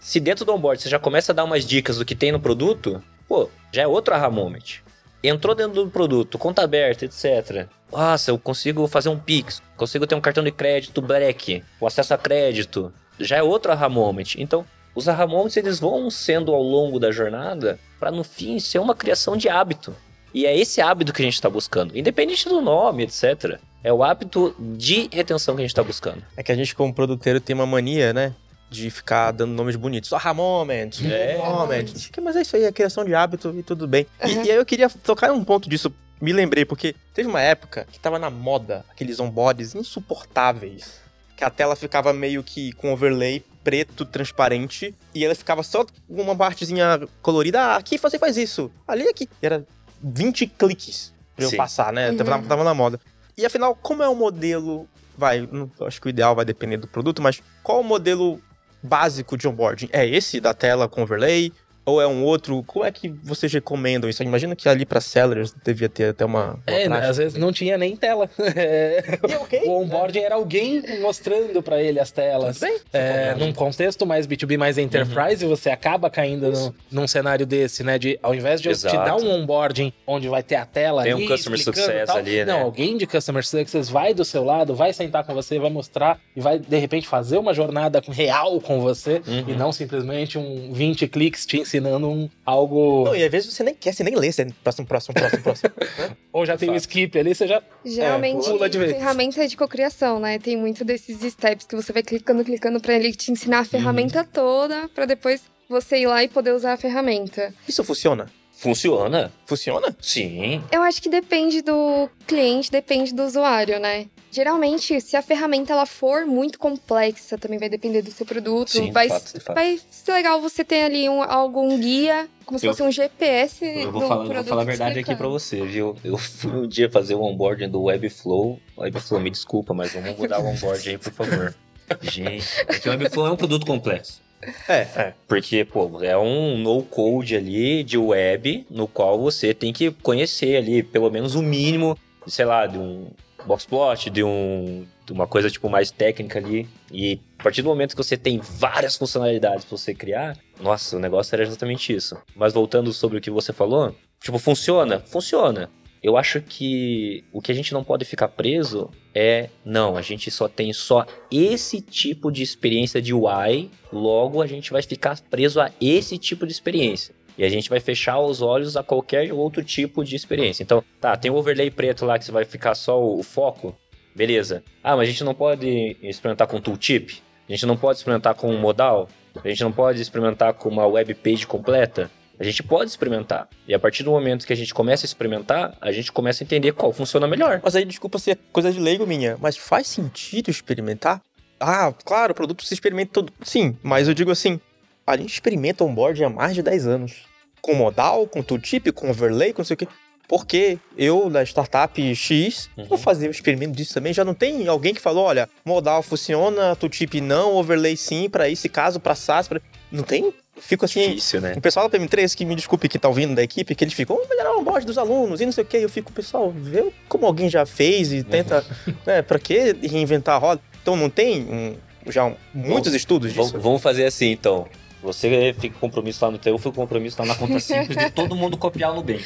Se dentro do onboarding você já começa a dar umas dicas do que tem no produto, pô, já é outro aha moment. Entrou dentro do produto, conta aberta, etc. Nossa, eu consigo fazer um Pix, consigo ter um cartão de crédito Black, o acesso a crédito. Já é outro aha moment. Então, os aha moments eles vão sendo ao longo da jornada para no fim ser uma criação de hábito. E é esse hábito que a gente está buscando, independente do nome, etc. É o hábito de retenção que a gente está buscando. É que a gente, como produteiro, tem uma mania, né? De ficar dando nomes bonitos. Aha moment, É. moment. Mas é isso aí, é criação de hábito e tudo bem. E, e aí eu queria tocar em um ponto disso. Me lembrei, porque teve uma época que tava na moda aqueles onboards insuportáveis. Que a tela ficava meio que com overlay preto, transparente. E ela ficava só com uma partezinha colorida. Ah, aqui você faz isso. Ali, aqui. E era 20 cliques pra eu Sim. passar, né? Uhum. Tava, tava na moda. E afinal, como é o modelo vai, não- eu acho que o ideal vai depender do produto, mas qual o modelo básico de onboarding? É esse da tela com overlay? Ou é um outro? Como é que vocês recomendam isso? Imagina que ali para sellers devia ter até uma. uma É, prática. às vezes não tinha nem tela. É, E ok. o onboarding era alguém mostrando pra ele as telas. Tudo bem? É, num contexto mais B2B, mais enterprise, você acaba caindo no- num cenário desse, né? De ao invés de eu te Exato. dar um onboarding onde vai ter a tela Tem um ali, customer explicando success tal, ali, né? Não, alguém de customer success vai do seu lado, vai sentar com você, vai mostrar e vai de repente fazer uma jornada real com você Uhum. e não simplesmente um 20 cliques te ensinando um, algo. Não, e às vezes você nem quer, você nem lê, você próximo, próximo, próximo, próximo. né? Ou já tem um Fato. skip ali, você já. Geralmente, pula de vez. ferramenta de cocriação, né? Tem muito desses steps que você vai clicando, clicando pra ele te ensinar a ferramenta toda, pra depois você ir lá e poder usar a ferramenta. Isso funciona? Funciona? Funciona? Sim. Eu acho que depende do cliente, depende do usuário, né? Geralmente, se a ferramenta ela for muito complexa, também vai depender do seu produto. Sim, de vai, fato, de fato. vai ser legal você ter ali um, algum guia, como se Eu- fosse um GPS Eu vou do falar, vou produto falar a verdade aqui pra você, viu? Eu fui um dia fazer o onboarding do Webflow. Webflow, me desculpa, mas vamos mudar o onboarding aí, por favor. Gente, porque o Webflow é um produto complexo. É, é. Porque, pô, é um no-code ali de web, no qual você tem que conhecer ali, pelo menos o mínimo, sei lá, de um boxplot, de, um, de uma coisa, tipo, mais técnica ali. E a partir do momento que você tem várias funcionalidades pra você criar, nossa, o negócio era exatamente isso. Mas voltando sobre o que você falou, tipo, funciona? Funciona. Eu acho que o que a gente não pode ficar preso é, não, a gente só tem só esse tipo de experiência de UI, logo a gente vai ficar preso a esse tipo de experiência. E a gente vai fechar os olhos a qualquer outro tipo de experiência. Então, tá, tem o overlay preto lá que você vai ficar só o, o foco, beleza. Ah, mas a gente não pode experimentar com tooltip? A gente não pode experimentar com um modal? A gente não pode experimentar com uma web page completa? A gente pode experimentar. E a partir do momento que a gente começa a experimentar, a gente começa a entender qual funciona melhor. Mas aí, desculpa ser coisa de leigo minha, mas faz sentido experimentar? Ah, claro, o produto se experimenta todo. Sim, mas eu digo assim, a gente experimenta onboard há mais de 10 anos. Com modal, com tooltip, com overlay, com não sei o quê. Porque eu, da startup X, Uhum. vou fazer o experimento disso também. Já não tem alguém que falou, olha, modal funciona, tooltip não, overlay sim, pra esse caso, pra SaaS, pra... Não tem? Fico assim... Difícil, né? O pessoal da PM3, que me desculpe que tá ouvindo da equipe, que eles ficam, vamos melhorar o onboard dos alunos e não sei o quê. Eu fico, pessoal, vê como alguém já fez e tenta, né, pra que reinventar a roda? Então não tem um- já um- muitos estudos disso. vamos fazer assim, então. Você fica com compromisso lá no teu, eu fico com compromisso lá na conta simples de todo mundo copiar o Nubank.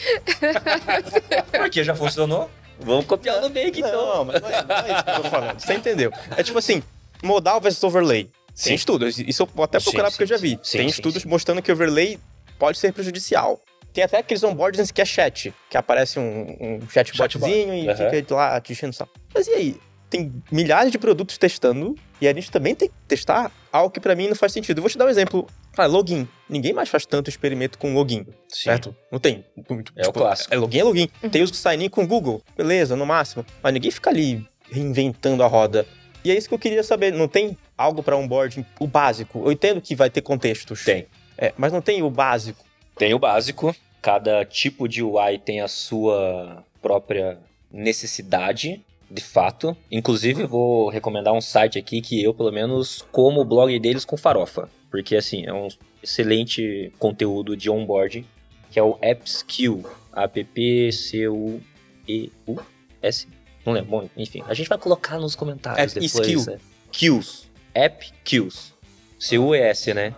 Porque já funcionou. Vamos copiar o Nubank, então. Não, mas não é, não é isso que eu tô falando. Você entendeu? É tipo assim, modal versus overlay. Sim. Tem estudos. Isso eu vou até Sim, procurar sim, porque eu já vi. sim. Sim, Tem sim, estudos sim. mostrando que overlay pode ser prejudicial. Tem até aqueles onboardings que é chat, que aparece um, um chatbotzinho e Aham. fica lá te enchendo o saco. Mas e aí? Tem milhares de produtos testando e a gente também tem que testar algo que pra mim não faz sentido. Eu vou te dar um exemplo. Ah, login. Ninguém mais faz tanto experimento com login, Sim. certo? Não tem. Muito- É o clássico. É login, é login. Tem os sign-in com o Google. Beleza, no máximo. Mas ninguém fica ali reinventando a roda. E é isso que eu queria saber. Não tem algo pra onboarding, o básico. Eu entendo que vai ter contextos. Tem. É, mas não tem o básico. Tem o básico. Cada tipo de UI tem a sua própria necessidade, de fato. Inclusive, vou recomendar um site aqui que eu, pelo menos, como o blog deles com farofa. Porque, assim, é um excelente conteúdo de onboarding, que é o AppSkill. A-P-P-C-U-E-U-S. Não lembro. Bom, enfim, a gente vai colocar nos comentários App depois. Skill. né? Kills. App Kills. C-U-E-S, né?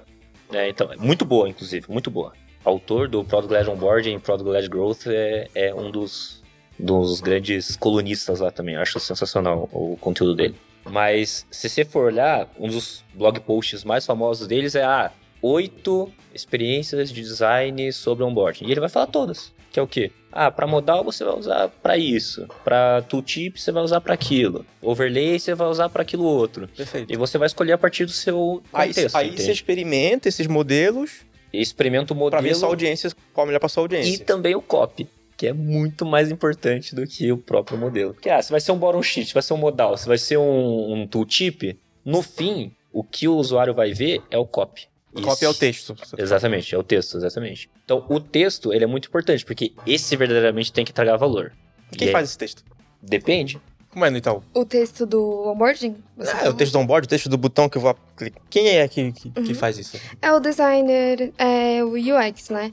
É, então, é muito boa, inclusive, muito boa. Autor do Product Led Onboarding e Product Led Growth é, é um dos, dos grandes colunistas lá também. Eu acho sensacional o conteúdo dele. Mas, se você for olhar, um dos blog posts mais famosos deles é ah, oito experiências de design sobre onboarding. E ele vai falar todas. Que é o quê? Ah, para modal você vai usar para isso. Para tooltip você vai usar para aquilo. Overlay você vai usar para aquilo outro. Perfeito. E você vai escolher a partir do seu Aí, contexto. aí entende? você experimenta esses modelos E experimenta o pra ver modelo sua audiência, qual é melhor pra sua e audiência. também o copy, que é muito mais importante do que o próprio modelo. Porque, ah, se vai ser um bottom sheet, vai ser um modal, se vai ser um, um tooltip, no fim, o que o usuário vai ver é o copy. Copy é o texto. Exatamente, é o texto, exatamente. Então, o texto, ele é muito importante, porque esse verdadeiramente tem que tragar valor. Quem E faz esse texto? Depende. Como é no Itaú? O texto do onboarding? você Ah, é o texto do onboard, o texto do botão que eu vou clicar. Quem é que, que, que Uhum. faz isso? É o designer, é o UX, né?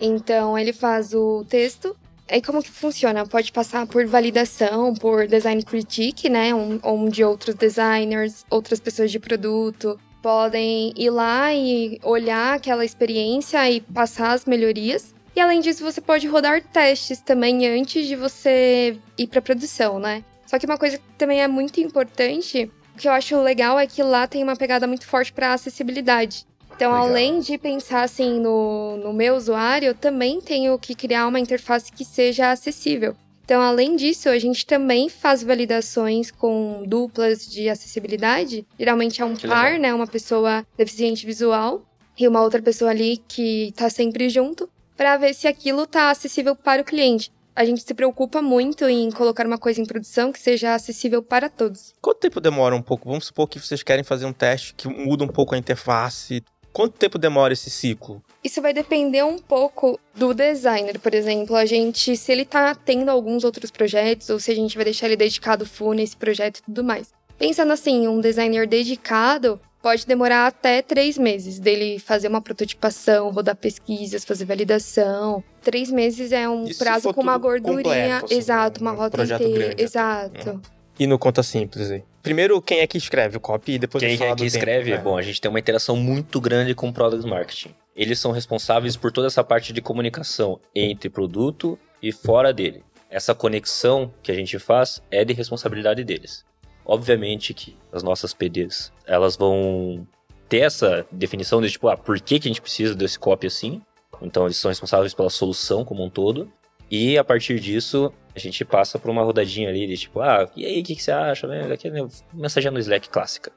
Então ele faz o texto. Aí como que funciona? Pode passar por validação, por design critique, né? Um- Onde outros designers, outras pessoas de produto podem ir lá e olhar aquela experiência e passar as melhorias. E além disso, você pode rodar testes também antes de você ir para produção, né? Só que uma coisa que também é muito importante, o que eu acho legal é que lá tem uma pegada muito forte para acessibilidade. Então, Legal. além de pensar assim no, no meu usuário, eu também tenho que criar uma interface que seja acessível. Então, além disso, a gente também faz validações com duplas de acessibilidade. Geralmente é um Que par, legal. né? Uma pessoa deficiente visual e uma outra pessoa ali que tá sempre junto, para ver se aquilo tá acessível para o cliente. A gente se preocupa muito em colocar uma coisa em produção que seja acessível para todos. Quanto tempo demora um pouco? Vamos supor que vocês querem fazer um teste que muda um pouco a interface. Quanto tempo demora esse ciclo? Isso vai depender um pouco do designer, por exemplo. A gente, se ele tá tendo alguns outros projetos, ou se a gente vai deixar ele dedicado full nesse projeto e tudo mais. Pensando assim, um designer dedicado pode demorar até três meses dele fazer uma prototipação, rodar pesquisas, fazer validação. Três meses é um Isso prazo com uma gordurinha. completo, assim, exato, uma um rota inteira. grande até. Exato. E no Conta Simples aí? Primeiro, quem é que escreve o copy e depois Quem é que do tempo, escreve? né? Bom, a gente tem uma interação muito grande com o Product Marketing. Eles são responsáveis por toda essa parte de comunicação entre produto e fora dele. Essa conexão que a gente faz é de responsabilidade deles. Obviamente que as nossas PDs, elas vão ter essa definição de tipo, ah, por que, que a gente precisa desse copy assim? Então eles são responsáveis pela solução como um todo. E a partir disso, a gente passa por uma rodadinha ali de tipo, ah, e aí, o que, que você acha? Né? Aqui, né? Mensagem no Slack clássica.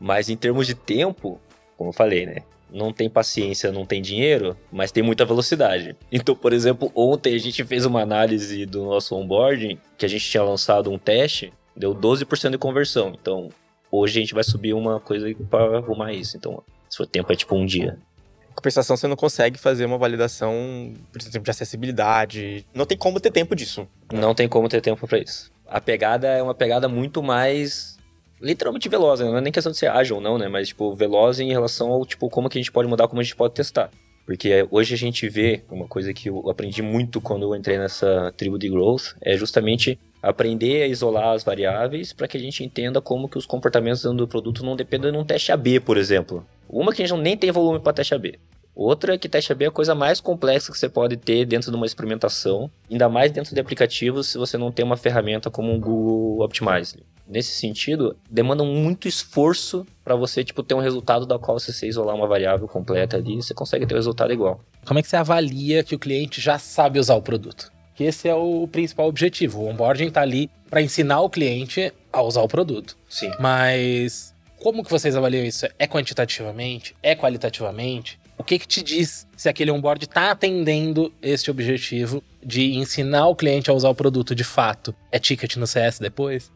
Mas em termos de tempo, como eu falei, né? Não tem paciência, não tem dinheiro, mas tem muita velocidade. Então, por exemplo, ontem a gente fez uma análise do nosso onboarding, que a gente tinha lançado um teste, deu 12% de conversão. Então, hoje a gente vai subir uma coisa para arrumar isso. Então, se for tempo, é tipo um dia. Compensação, você não consegue fazer uma validação, por exemplo, de acessibilidade. Não tem como ter tempo disso. Não tem como ter tempo pra isso. A pegada é uma pegada muito mais literalmente veloz, né? não é nem questão de ser ágil ou não, né? Mas tipo veloz em relação ao tipo como que a gente pode mudar, como a gente pode testar. Porque hoje a gente vê uma coisa que eu aprendi muito quando eu entrei nessa tribo de growth, é justamente aprender a isolar as variáveis para que a gente entenda como que os comportamentos do produto não dependem de um teste AB, por exemplo. Uma que a gente nem tem volume para teste AB. Outra que teste AB é a coisa mais complexa que você pode ter dentro de uma experimentação, ainda mais dentro de aplicativos se você não tem uma ferramenta como o Google Optimize. Nesse sentido, demanda muito esforço para você tipo ter um resultado da qual se você isolar uma variável completa ali, você consegue ter o resultado igual. Como é que você avalia que o cliente já sabe usar o produto? Que esse é o principal objetivo. O onboarding tá ali para ensinar o cliente a usar o produto. Sim. Mas como que vocês avaliam isso? É quantitativamente? É qualitativamente? O que que te diz se aquele onboard está atendendo este objetivo de ensinar o cliente a usar o produto de fato? É ticket no CS depois?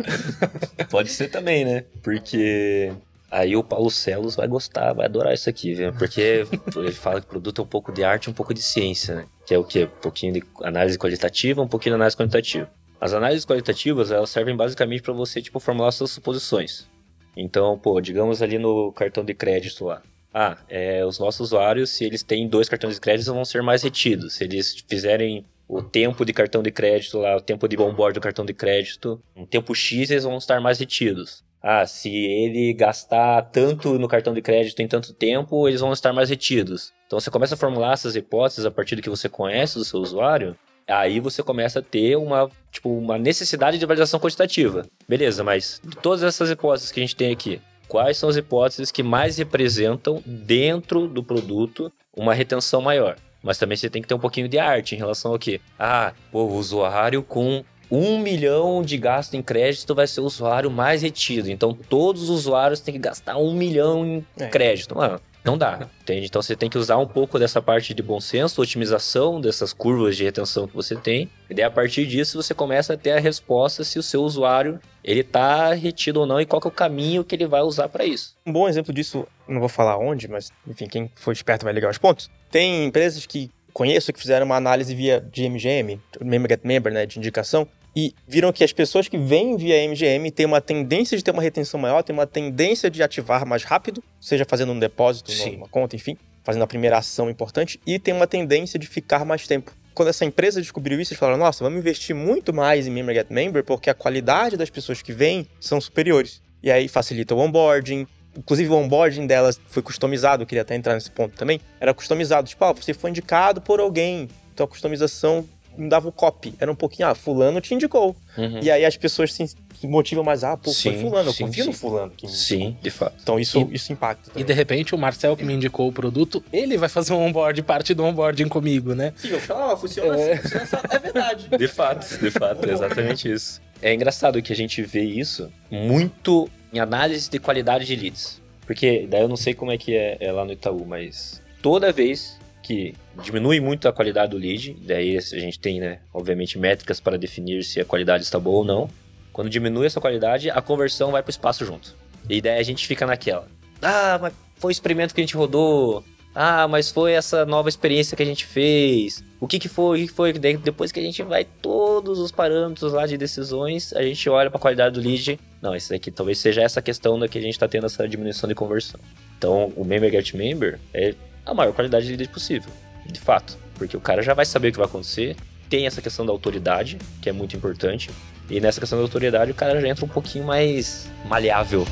Pode ser também, né? Porque aí o Paulo Celos vai gostar, vai adorar isso aqui, viu? Porque ele fala que o produto é um pouco de arte e um pouco de ciência, né? Que é o quê? Um pouquinho de análise qualitativa, um pouquinho de análise quantitativa. As análises qualitativas, elas servem basicamente para você, tipo, formular suas suposições. Então, pô, digamos ali no cartão de crédito lá. Ah, é, os nossos usuários, se eles têm dois cartões de crédito, vão ser mais retidos. Se eles fizerem o tempo de cartão de crédito lá, o tempo de onboard do cartão de crédito, um tempo X, eles vão estar mais retidos. Ah, se ele gastar tanto no cartão de crédito em tanto tempo, eles vão estar mais retidos. Então você começa a formular essas hipóteses a partir do que você conhece do seu usuário, aí você começa a ter uma, tipo, uma necessidade de validação quantitativa. Beleza, mas de todas essas hipóteses que a gente tem aqui, quais são as hipóteses que mais representam dentro do produto uma retenção maior? Mas também você tem que ter um pouquinho de arte em relação ao que? Ah, pô, o usuário com um milhão de gasto em crédito vai ser o usuário mais retido. Então todos os usuários têm que gastar um milhão em É. crédito. Não, não dá, entende? Então você tem que usar um pouco dessa parte de bom senso, otimização dessas curvas de retenção que você tem. E daí a partir disso você começa a ter a resposta se o seu usuário ele tá retido ou não e qual é o caminho que ele vai usar para isso. Um bom exemplo disso, não vou falar onde, mas enfim, quem for esperto vai ligar os pontos. Tem empresas que conheço que fizeram uma análise via de MGM, Member Get Member, né, de indicação, e viram que as pessoas que vêm via MGM têm uma tendência de ter uma retenção maior, têm uma tendência de ativar mais rápido, seja fazendo um depósito, Sim. uma conta, enfim, fazendo a primeira ação importante, e tem uma tendência de ficar mais tempo. Quando essa empresa descobriu isso, eles falaram: nossa, vamos investir muito mais em Member Get Member, porque a qualidade das pessoas que vêm são superiores. E aí facilita o onboarding, Inclusive, o onboarding delas foi customizado, eu queria até entrar nesse ponto também. Era customizado, tipo, ah, você foi indicado por alguém. Então a customização mudava o copy. Era um pouquinho, ah, fulano te indicou. Uhum. E aí as pessoas se motivam mais, ah, pô, foi Sim, fulano, eu sim, confio no sim. fulano. que me. Sim, de fato. Então isso, E- isso impacta E também. de repente o Marcel que me indicou o produto, ele vai fazer um onboard, parte do onboarding comigo, né? Sim, eu falo, ah, funciona É. assim, funciona assim. É verdade. De fato, de fato, é exatamente isso. É engraçado que a gente vê isso muito em análise de qualidade de leads. Porque daí eu não sei como é que é, é lá no Itaú, mas toda vez que diminui muito a qualidade do lead, daí a gente tem, né, obviamente, métricas para definir se a qualidade está boa ou não. Quando diminui essa qualidade, a conversão vai para o espaço junto. E daí a gente fica naquela. Ah, mas foi o experimento que a gente rodou. Ah, mas foi essa nova experiência que a gente fez. O que que foi? O que que foi? Depois que a gente vai todos os parâmetros lá de decisões, a gente olha para a qualidade do lead. Não, esse aqui talvez seja essa questão da que a gente está tendo essa diminuição de conversão. Então, o Member Get Member é a maior qualidade de lead possível, de fato. Porque o cara já vai saber o que vai acontecer. Tem essa questão da autoridade, que é muito importante. E nessa questão da autoridade, o cara já entra um pouquinho mais maleável.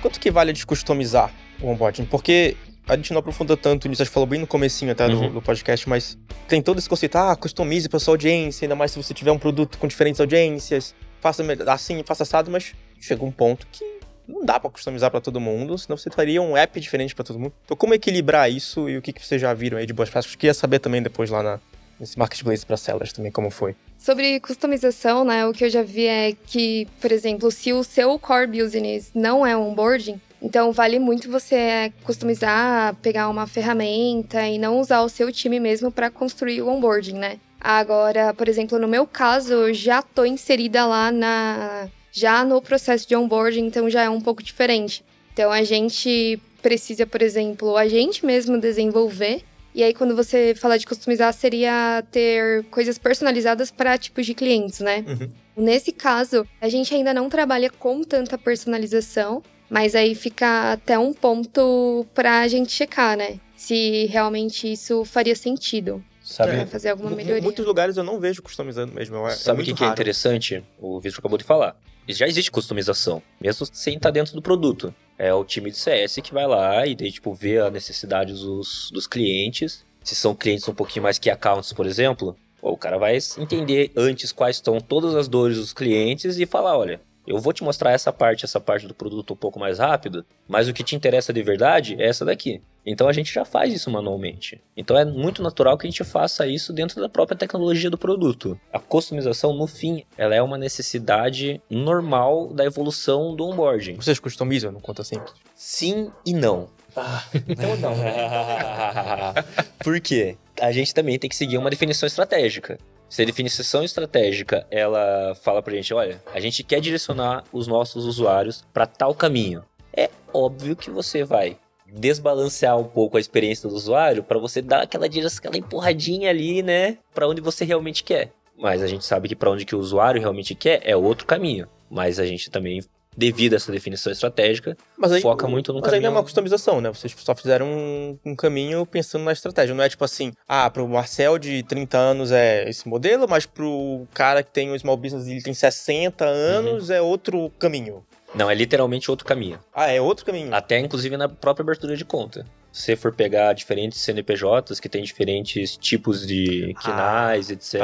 Quanto que vale descustomizar o onboarding? Porque a gente não aprofunda tanto nisso, a gente falou bem no comecinho até do, Uhum. do podcast, mas tem todo esse conceito, ah, customize para sua audiência, ainda mais se você tiver um produto com diferentes audiências, faça assim, faça assado, mas chega um ponto que não dá para customizar para todo mundo, senão você faria um app diferente para todo mundo. Então como equilibrar isso e o que, que vocês já viram aí de boas práticas? Queria saber também depois lá na, nesse marketplace para sellers também como foi. Sobre customização, né, o que eu já vi é que, por exemplo, se o seu core business não é onboarding, então vale muito você customizar, pegar uma ferramenta e não usar o seu time mesmo para construir o onboarding, né? Agora, por exemplo, no meu caso, eu já tô inserida lá na já no processo de onboarding, então já é um pouco diferente. Então a gente precisa, por exemplo, a gente mesmo desenvolver e aí, quando você fala de customizar, seria ter coisas personalizadas para tipos de clientes, né? Uhum. Nesse caso, a gente ainda não trabalha com tanta personalização, mas aí fica até um ponto pra gente checar, né? Se realmente isso faria sentido. Sabe, Pra fazer alguma Em melhoria. muitos lugares eu não vejo customizando mesmo. É, Sabe é o que, que é interessante? O Vitor acabou de falar. Já existe customização, mesmo sem estar dentro do produto. É o time de CS que vai lá e daí, tipo, vê a necessidade dos, dos clientes. Se são clientes um pouquinho mais que accounts, por exemplo, o cara vai entender antes quais estão todas as dores dos clientes e falar, olha, eu vou te mostrar essa parte, essa parte do produto um pouco mais rápido, mas o que te interessa de verdade é essa daqui. Então a gente já faz isso manualmente. Então é muito natural que a gente faça isso dentro da própria tecnologia do produto. A customização, no fim, ela é uma necessidade normal da evolução do onboarding. Vocês customizam no conta simples? Sim e não. Então não. Por quê? A gente também tem que seguir uma definição estratégica. Se a definição estratégica ela fala pra gente, olha, a gente quer direcionar os nossos usuários para tal caminho. É óbvio que você vai desbalancear um pouco a experiência do usuário para você dar aquela direção, aquela empurradinha ali, né, para onde você realmente quer. Mas a gente sabe que para onde que o usuário realmente quer é outro caminho. Mas a gente também, devido a essa definição estratégica, Mas aí, foca muito no Mas ainda é caminho. uma customização, né? Vocês só fizeram um, um caminho pensando na estratégia. Não é tipo assim, ah, pro Marcel de 30 anos é esse modelo, mas pro cara que tem um small business e ele tem 60 anos é outro caminho. Não, é literalmente outro caminho. Ah, é outro caminho. Até inclusive na própria abertura de conta. Se você for pegar diferentes CNPJs que tem diferentes tipos de quinais, etc.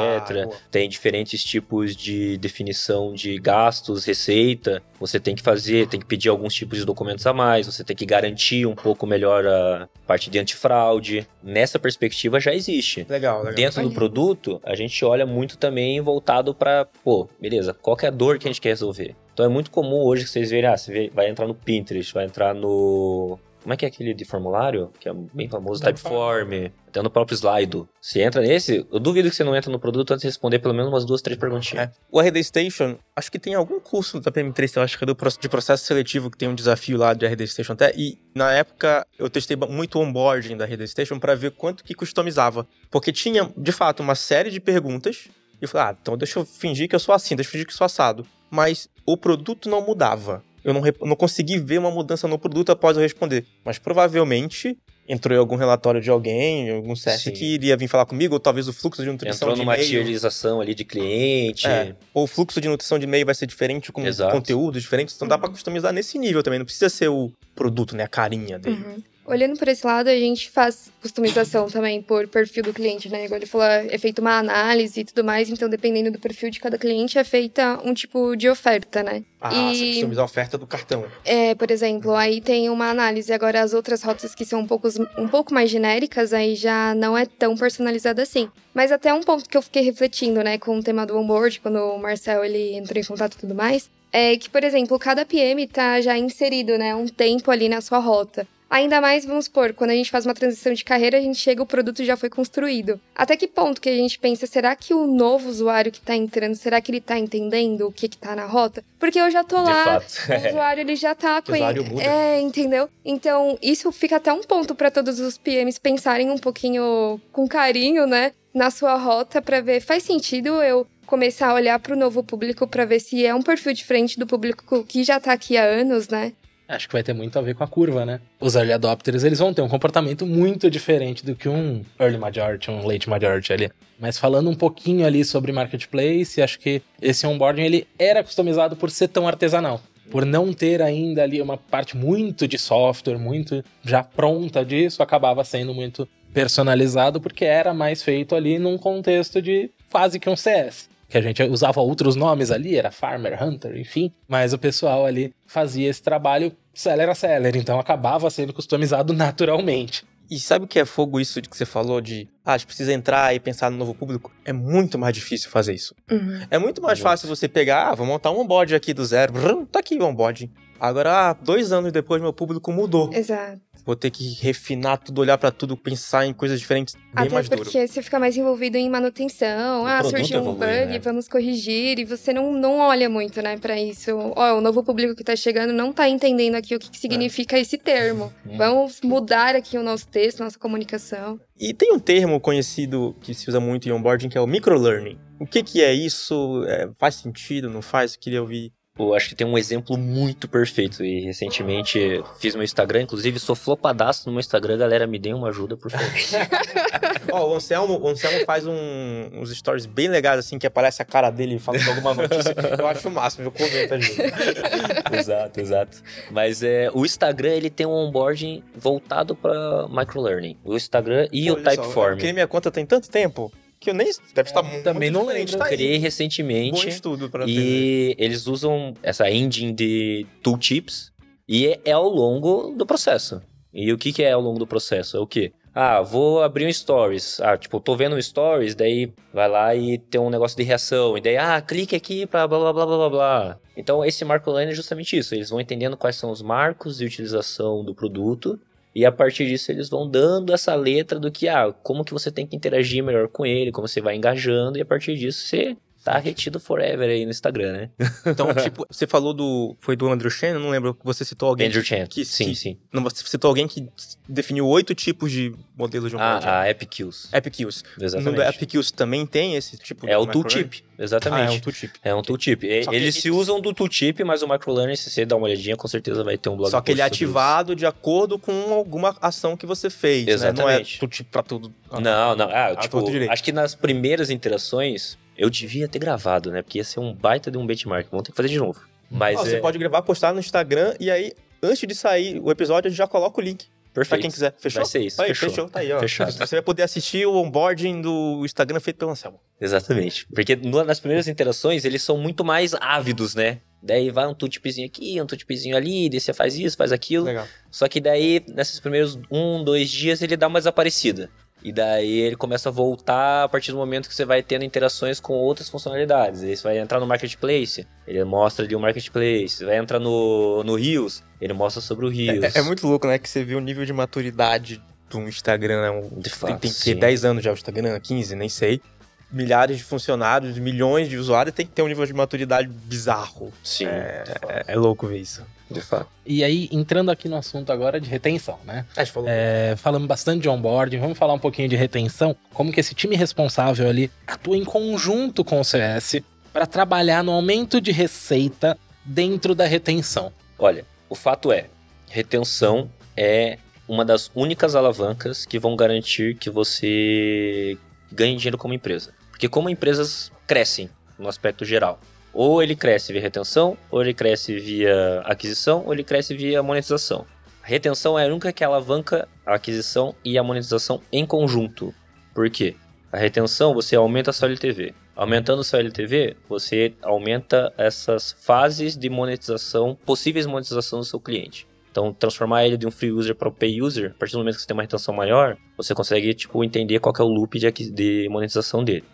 Tá, tem diferentes tipos de definição de gastos, receita. Você tem que fazer, tem que pedir alguns tipos de documentos a mais, você tem que garantir um pouco melhor a parte de antifraude. Nessa perspectiva já existe. Legal, legal. Dentro do produto, a gente olha muito também voltado para, pô, beleza, qual que é a dor que a gente quer resolver? Então é muito comum hoje que vocês verem, ah, você vê- vai entrar no Pinterest, vai entrar no. Como é que é aquele de formulário? Que é bem famoso, Typeform, até no próprio Slido. Se entra nesse, eu duvido que você não entra no produto antes de responder pelo menos umas duas, três perguntinhas. É. O RD Station, acho que tem algum curso da PM3, eu acho que é do, de processo seletivo, que tem um desafio lá de RD Station até. E na época eu testei muito o onboarding da RD Station para ver quanto que customizava. Porque tinha, de fato, uma série de perguntas. E eu falei, ah, então deixa eu fingir que eu sou assim, deixa eu fingir que eu sou assado. Mas o produto não mudava. Eu não, rep- não consegui ver uma mudança no produto após eu responder. Mas provavelmente entrou em algum relatório de alguém, algum CS Sim. que iria vir falar comigo, ou talvez o fluxo de nutrição Entrou de numa e-mail. tierização ali de cliente. É, ou o fluxo de nutrição de e-mail vai ser diferente, com Exato. conteúdo diferente, então dá pra customizar nesse nível também, não precisa ser o produto, né, a carinha dele. Uhum. Olhando por esse lado, a gente faz customização também por perfil do cliente, né? Igual ele falou, é feita uma análise e tudo mais, então dependendo do perfil de cada cliente, é feita um tipo de oferta, né? Ah, E- você customizar a oferta do cartão. É, por exemplo, aí tem uma análise. Agora, as outras rotas que são um pouco, um pouco mais genéricas, aí já não é tão personalizada assim. Mas até um ponto que eu fiquei refletindo, né, com o tema do onboard, quando o Marcel ele entrou em contato e tudo mais, é que, por exemplo, cada PM tá já inserido, né, um tempo ali na sua rota. Ainda mais, vamos supor, quando a gente faz uma transição de carreira, a gente chega, o produto já foi construído. Até que ponto que a gente pensa, será que o novo usuário que tá entrando, será que ele tá entendendo o que que tá na rota? Porque eu já tô De lá, fato. o usuário ele já tá O usuário muda. É, entendeu? Então, isso fica até um ponto pra todos os PMs pensarem um pouquinho com carinho, né, na sua rota pra ver faz sentido eu começar a olhar pro novo público pra ver se é um perfil diferente do público que já tá aqui há anos, né? Acho que vai ter muito a ver com a curva, né? Os early adopters, eles vão ter um comportamento muito diferente do que um early majority, um late majority ali. Mas falando um pouquinho ali sobre marketplace, acho que esse onboarding ele era customizado por ser tão artesanal. Por não ter ainda ali uma parte muito de software, muito já pronta disso, acabava sendo muito personalizado porque era mais feito ali num contexto de quase que um CS. Que a gente usava outros nomes ali, era Farmer, Hunter, enfim. Mas o pessoal ali fazia esse trabalho seller a seller, então acabava sendo customizado naturalmente. E sabe o que é fogo isso de que você falou de, ah, a gente precisa entrar e pensar no novo público? É muito mais difícil fazer isso. Uhum. É muito mais fácil você pegar, ah, vou montar um onboard aqui do zero, brum, tá aqui o onboard. Agora, ah, dois anos depois, meu público mudou. Exato. Vou ter que refinar tudo, olhar pra tudo, pensar em coisas diferentes, bem Até mais duro. porque você fica mais envolvido em manutenção. O ah, surgiu um evolui, bug, né? vamos corrigir. E você não, não olha muito, né, pra isso. Ó, o novo público que tá chegando não tá entendendo aqui o que, que significa esse termo. Hum. Vamos mudar aqui o nosso texto, nossa comunicação. E tem um termo conhecido que se usa muito em onboarding que é o microlearning. O que que é isso? É, faz sentido? Não faz? Eu queria ouvir. Pô, acho que tem um exemplo muito perfeito. E recentemente fiz meu Instagram, inclusive sou flopadaço no meu Instagram, galera, me dê uma ajuda, por favor. Ó, o Anselmo, o Anselmo faz um- uns stories bem legais, assim, que aparece a cara dele falando alguma notícia. eu acho o máximo, eu comento ali. exato, exato. Mas é, o Instagram, ele tem um onboarding voltado para microlearning. O Instagram e o Olha só, Typeform. Eu criei minha conta tem tanto tempo que eu nem... Deve estar muito também não lembro. Tá. Criei Bom recentemente. estudo pra ter. né? E eles usam essa engine de tooltips e é, é ao longo do processo. E o que, que é ao longo do processo? É o quê? Ah, vou abrir um stories. Ah, tipo, tô vendo um stories, daí vai lá e tem um negócio de reação. E daí, ah, clique aqui pra blá blá blá blá blá blá. Então, esse marco line é justamente isso. Eles vão entendendo quais são os marcos de utilização do produto. E a partir disso eles vão dando essa letra do que, ah, como que você tem que interagir melhor com ele, como você vai engajando. E a partir disso você tá retido forever aí no Instagram, né? Então, tipo, você falou do... Foi do Andrew Chen? Não lembro. Você citou alguém... Andrew Chan. que- sim, que- sim. Não, você citou alguém que definiu oito tipos de modelos de onboarding. Ah, a. No do Exatamente. EpicQs também tem esse tipo É de o microlearning? tooltip, Ah, é um exatamente. tooltip. É um tooltip. Eles ele- se usam do tooltip, mas o microlearning, se você dar uma olhadinha, com certeza vai ter um blog Só que ele é ativado de acordo com alguma ação que você fez, né? Não é Exatamente. tooltip pra tudo. isso. Não, não. Ah, Ah, tipo, acho que nas primeiras interações, eu devia ter gravado, né? Porque ia ser um baita de um benchmark. Vamos ter que fazer de novo. Mas Você é pode gravar, postar no Instagram e aí, antes de sair o episódio, a gente já coloca o link pra perfeito. quem quiser. Fechou? Vai ser isso, Aí, fechou. fechou. Tá aí, ó. Fechado. Você vai poder assistir o onboarding do Instagram feito pelo Anselmo. Exatamente. Porque no- nas primeiras interações, eles são muito mais ávidos, né? Daí vai um tooltipzinho aqui, um tooltipzinho ali, daí você faz isso, faz aquilo. Legal. Só que daí, nesses primeiros um, dois dias, ele dá uma desaparecida. E daí ele começa a voltar a partir do momento que você vai tendo interações com outras funcionalidades. Você vai entrar no Marketplace, ele mostra ali o Marketplace. Você vai entrar no, no Rios, ele mostra sobre o Rios. É, é muito louco, né? Que você vê o nível de maturidade do Instagram. Né? Um- De fato, tem que ter 10 anos já o Instagram, 15, nem sei. Milhares de funcionários, milhões de usuários, tem que ter um nível de maturidade bizarro. Sim, É, é louco ver isso. De fato. E aí, entrando aqui no assunto agora de retenção, né? A gente falou. É, falamos bastante de onboarding, vamos falar um pouquinho de retenção, como que esse time responsável ali atua em conjunto com o CS para trabalhar no aumento de receita dentro da retenção. Olha, o fato é, retenção é uma das únicas alavancas que vão garantir que você ganhe dinheiro como empresa. Porque como empresas crescem no aspecto geral. Ou ele cresce via retenção, ou ele cresce via aquisição, ou ele cresce via monetização. A retenção é a única que alavanca a aquisição e a monetização em conjunto. Por quê? A retenção, você aumenta a sua LTV. Aumentando a sua LTV, você aumenta essas fases de monetização, possíveis monetização do seu cliente. Então, transformar ele de um free user para um pay user, a partir do momento que você tem uma retenção maior, você consegue tipo, entender qual é o loop de, de monetização dele.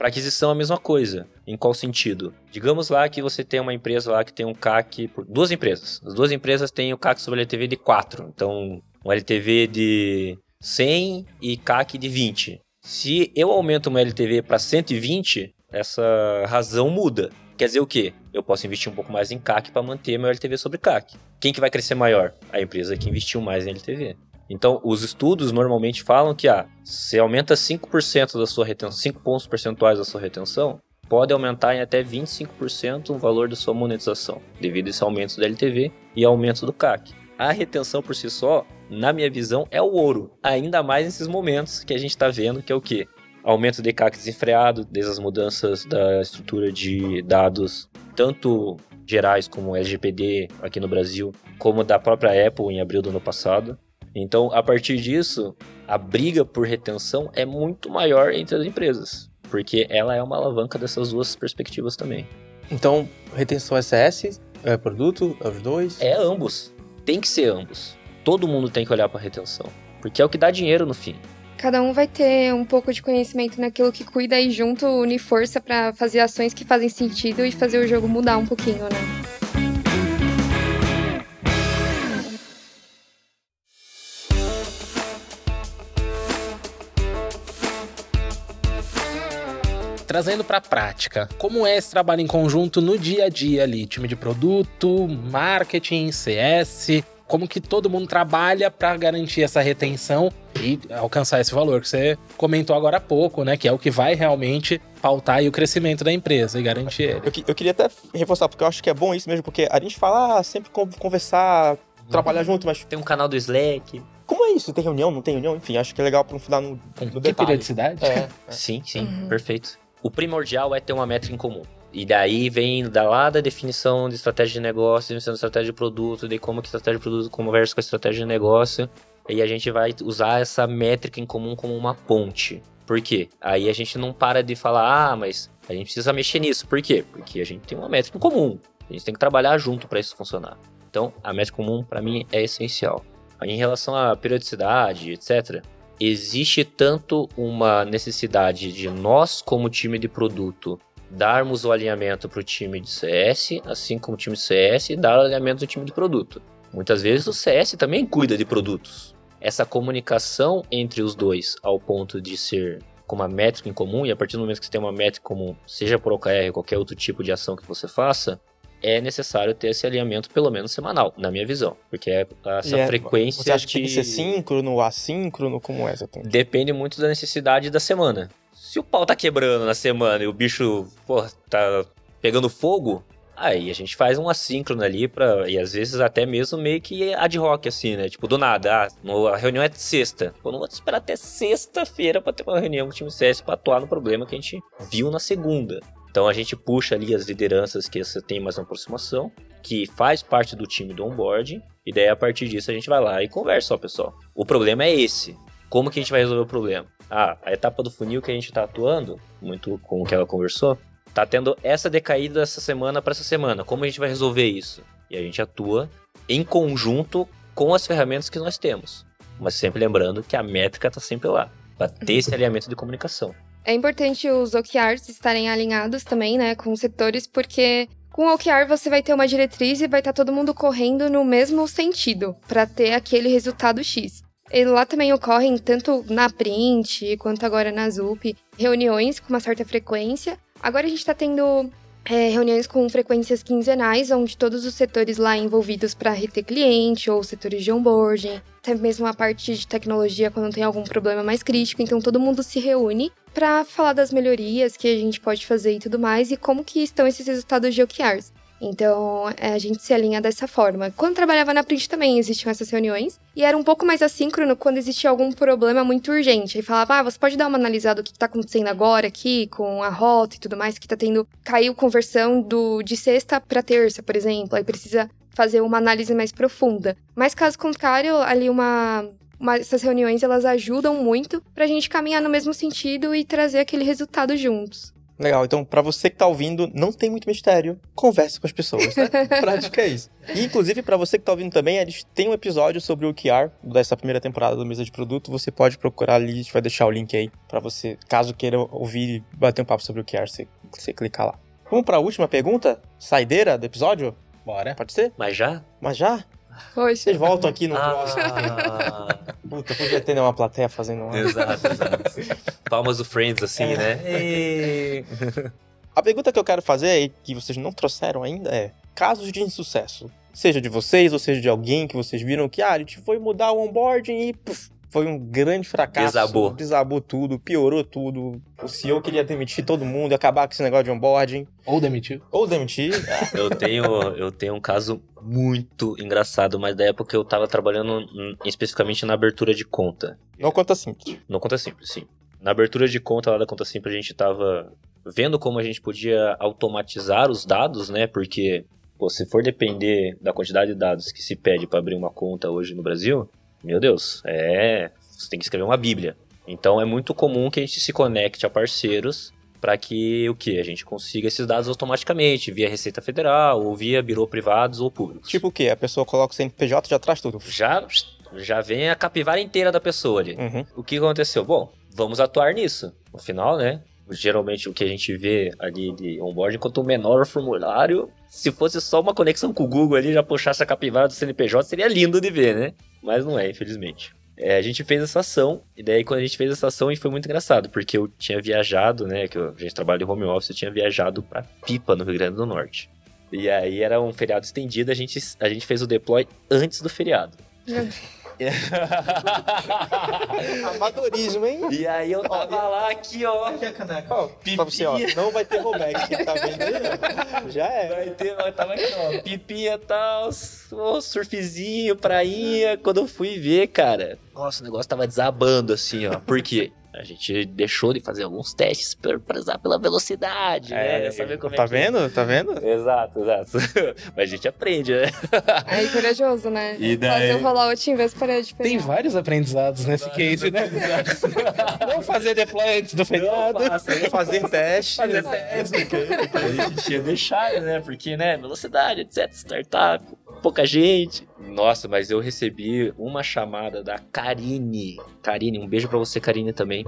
Para aquisição, a mesma coisa. Em qual sentido? Digamos lá que você tem uma empresa lá que tem um CAC duas empresas. As duas empresas têm o CAC sobre LTV de 4. Então, um LTV de 100 e CAC de 20. Se eu aumento uma LTV para 120, essa razão muda. Quer dizer o quê? Eu posso investir um pouco mais em CAC para manter meu LTV sobre CAC. Quem que vai crescer maior? A empresa que investiu mais em LTV. Então, os estudos normalmente falam que ah, se aumenta 5% da sua retenção, 5 pontos percentuais da sua retenção, pode aumentar em até 25% o valor da sua monetização, devido a esse aumento da LTV e aumento do CAC. A retenção por si só, na minha visão, é o ouro, ainda mais nesses momentos que a gente está vendo, que é o quê? Aumento de CAC desenfreado, desde as mudanças da estrutura de dados, tanto gerais como LGPD aqui no Brasil, como da própria Apple em abril do ano passado. Então, a partir disso, a briga por retenção é muito maior entre as empresas, porque ela é uma alavanca dessas duas perspectivas também. Então, retenção SS, é produto, é os dois? É ambos. Tem que ser ambos. Todo mundo tem que olhar para retenção, porque é o que dá dinheiro no fim. Cada um vai ter um pouco de conhecimento naquilo que cuida e junto une força para fazer ações que fazem sentido e fazer o jogo mudar um pouquinho, né? Trazendo para a prática, como é esse trabalho em conjunto no dia a dia ali, time de produto, marketing, CS, como que todo mundo trabalha para garantir essa retenção e alcançar esse valor que você comentou agora há pouco, né? Que é o que vai realmente pautar o crescimento da empresa e garantir ele. Eu, eu, queria até reforçar, porque eu acho que é bom isso mesmo, porque a gente fala ah, sempre conversar, trabalhar uhum. junto, mas. Tem um canal do Slack. Como é isso? Tem reunião, não tem reunião? Enfim, acho que é legal para não ficar no, no que detalhe. periodicidade? É, é. Sim, sim, uhum. perfeito. O primordial é ter uma métrica em comum. E daí vem da lá da definição de estratégia de negócio, definição de estratégia de produto, de como que estratégia de produto conversa com a estratégia de negócio. E a gente vai usar essa métrica em comum como uma ponte. Por quê? Aí a gente não para de falar, ah, mas a gente precisa mexer nisso. Por quê? Porque a gente tem uma métrica em comum. A gente tem que trabalhar junto para isso funcionar. Então, a métrica comum para mim é essencial. Em relação à periodicidade, etc., existe tanto uma necessidade de nós, como time de produto, darmos o alinhamento para o time de CS, assim como o time de CS, dar o alinhamento do time de produto. Muitas vezes o CS também cuida de produtos. Essa comunicação entre os dois, ao ponto de ser com uma métrica em comum, e a partir do momento que você tem uma métrica comum, seja por OKR ou qualquer outro tipo de ação que você faça, é necessário ter esse alinhamento pelo menos semanal, na minha visão. Porque é essa é, frequência. Você acha que tem que ser síncrono, assíncrono? Como é exatamente? Depende muito da necessidade da semana. Se o pau tá quebrando na semana e o bicho, pô, tá pegando fogo, Aí a gente faz um assíncrono ali para e às vezes até mesmo meio que ad hoc assim, né? Tipo, do nada, ah, a reunião é sexta. Pô, não vou esperar até sexta-feira para ter uma reunião com o time CS para atuar no problema que a gente viu na segunda. Então a gente puxa ali as lideranças que você tem mais uma aproximação, que faz parte do time do onboarding, e daí a partir disso a gente vai lá e conversa, ó, pessoal. O problema é esse. Como que a gente vai resolver o problema? Ah, a etapa do funil que a gente está atuando, muito com o que ela conversou, tá tendo essa decaída essa semana para essa semana. Como a gente vai resolver isso? E a gente atua em conjunto com as ferramentas que nós temos. Mas sempre lembrando que a métrica está sempre lá, para ter esse alinhamento de comunicação. É importante os OKRs estarem alinhados também, né, com os setores, porque com o OKR você vai ter uma diretriz e vai estar tá todo mundo correndo no mesmo sentido, para ter aquele resultado X. E lá também ocorrem, tanto na Print quanto agora na ZUP, reuniões com uma certa frequência. Agora a gente está tendo é, reuniões com frequências quinzenais, onde todos os setores lá envolvidos para reter cliente ou setores de onboarding, até mesmo a parte de tecnologia quando tem algum problema mais crítico. Então todo mundo se reúne para falar das melhorias que a gente pode fazer e tudo mais e como que estão esses resultados de OKRs. Então, é, a gente se alinha dessa forma. Quando trabalhava na Print também existiam essas reuniões. E era um pouco mais assíncrono quando existia algum problema muito urgente. Aí falava, ah, você pode dar uma analisada do que está acontecendo agora aqui, com a rota e tudo mais, que está tendo... Caiu conversão do, de sexta para terça, por exemplo. Aí precisa fazer uma análise mais profunda. Mas caso contrário, ali uma mas essas reuniões elas ajudam muito pra gente caminhar no mesmo sentido e trazer aquele resultado juntos. Legal, então para você que tá ouvindo, não tem muito mistério, converse com as pessoas, né? Prática é isso. E inclusive para você que tá ouvindo também, a gente tem um episódio sobre o OKR dessa primeira temporada do Mesa de Produto, você pode procurar ali, a gente vai deixar o link aí para você, caso queira ouvir e bater um papo sobre o OKR, você, você clicar lá. Vamos para a última pergunta? Saideira do episódio? Bora. Pode ser? Mas já? Mas já? Poxa. Vocês voltam aqui no Ah, próximo. Puta, podia ter né, uma plateia fazendo uma... exato, exato. Palmas do Friends, assim, É. né? A pergunta que eu quero fazer e que vocês não trouxeram ainda é: casos de insucesso, seja de vocês ou seja de alguém que vocês viram que ah, a gente foi mudar o onboarding e puf, foi um grande fracasso. Desabou. Desabou tudo, piorou tudo. O CEO queria demitir todo mundo, acabar com esse negócio de onboarding. Ou demitiu. Ou demitir. Eu tenho, eu tenho um caso muito engraçado, mas da época eu tava trabalhando especificamente na abertura de conta. não conta simples. No Conta Simples, sim. Na abertura de conta lá da Conta Simples, a gente tava vendo como a gente podia automatizar os dados, né? Porque, pô, se for depender da quantidade de dados que se pede para abrir uma conta hoje no Brasil, meu Deus, é. Você tem que escrever uma bíblia. Então é muito comum que a gente se conecte a parceiros para que o que? A gente consiga esses dados automaticamente, via Receita Federal, ou via birô privados ou públicos. Tipo o quê? A pessoa coloca o CNPJ e já traz tudo. já, já vem a capivara inteira da pessoa ali. Uhum. O que aconteceu? Bom, vamos atuar nisso. No final, né? Geralmente o que a gente vê ali de onboarding, quanto menor o formulário, se fosse só uma conexão com o Google ali, já puxasse a capivara do CNPJ, seria lindo de ver, né? Mas não é, infelizmente. É, a gente fez essa ação, e daí quando a gente fez essa ação, foi muito engraçado, porque eu tinha viajado, né, que a gente trabalha em home office, eu tinha viajado pra Pipa, no Rio Grande do Norte. E aí era um feriado estendido, a gente, a gente fez o deploy antes do feriado. Amadorismo, hein? E aí eu tava lá aqui, ó. Ó, pra você, ó, não vai ter rollback. Tá vendo aí, ó, já é. Vai ter, eu tava aqui, ó. Pipinha e tal, ô, surfzinho, prainha. Quando eu fui ver, cara, nossa, o negócio tava desabando assim, ó. Por quê? A gente deixou de fazer alguns testes pra pra usar pela velocidade, né? Saber como tá é que- vendo? Tá vendo? Exato, exato. Mas a gente aprende, né? Aí corajoso, né? E daí? Fazer o rollout em vez de parar de Tem pegar. vários aprendizados nesse case, né? Não fazer deploy antes do feriado. Né? Fazer teste. Fazer teste. A gente ia deixar, né? Porque, né? Velocidade, etc. Startup, pouca gente. Nossa, mas eu recebi uma chamada da Karine. Karine, um beijo pra você, Karine, também.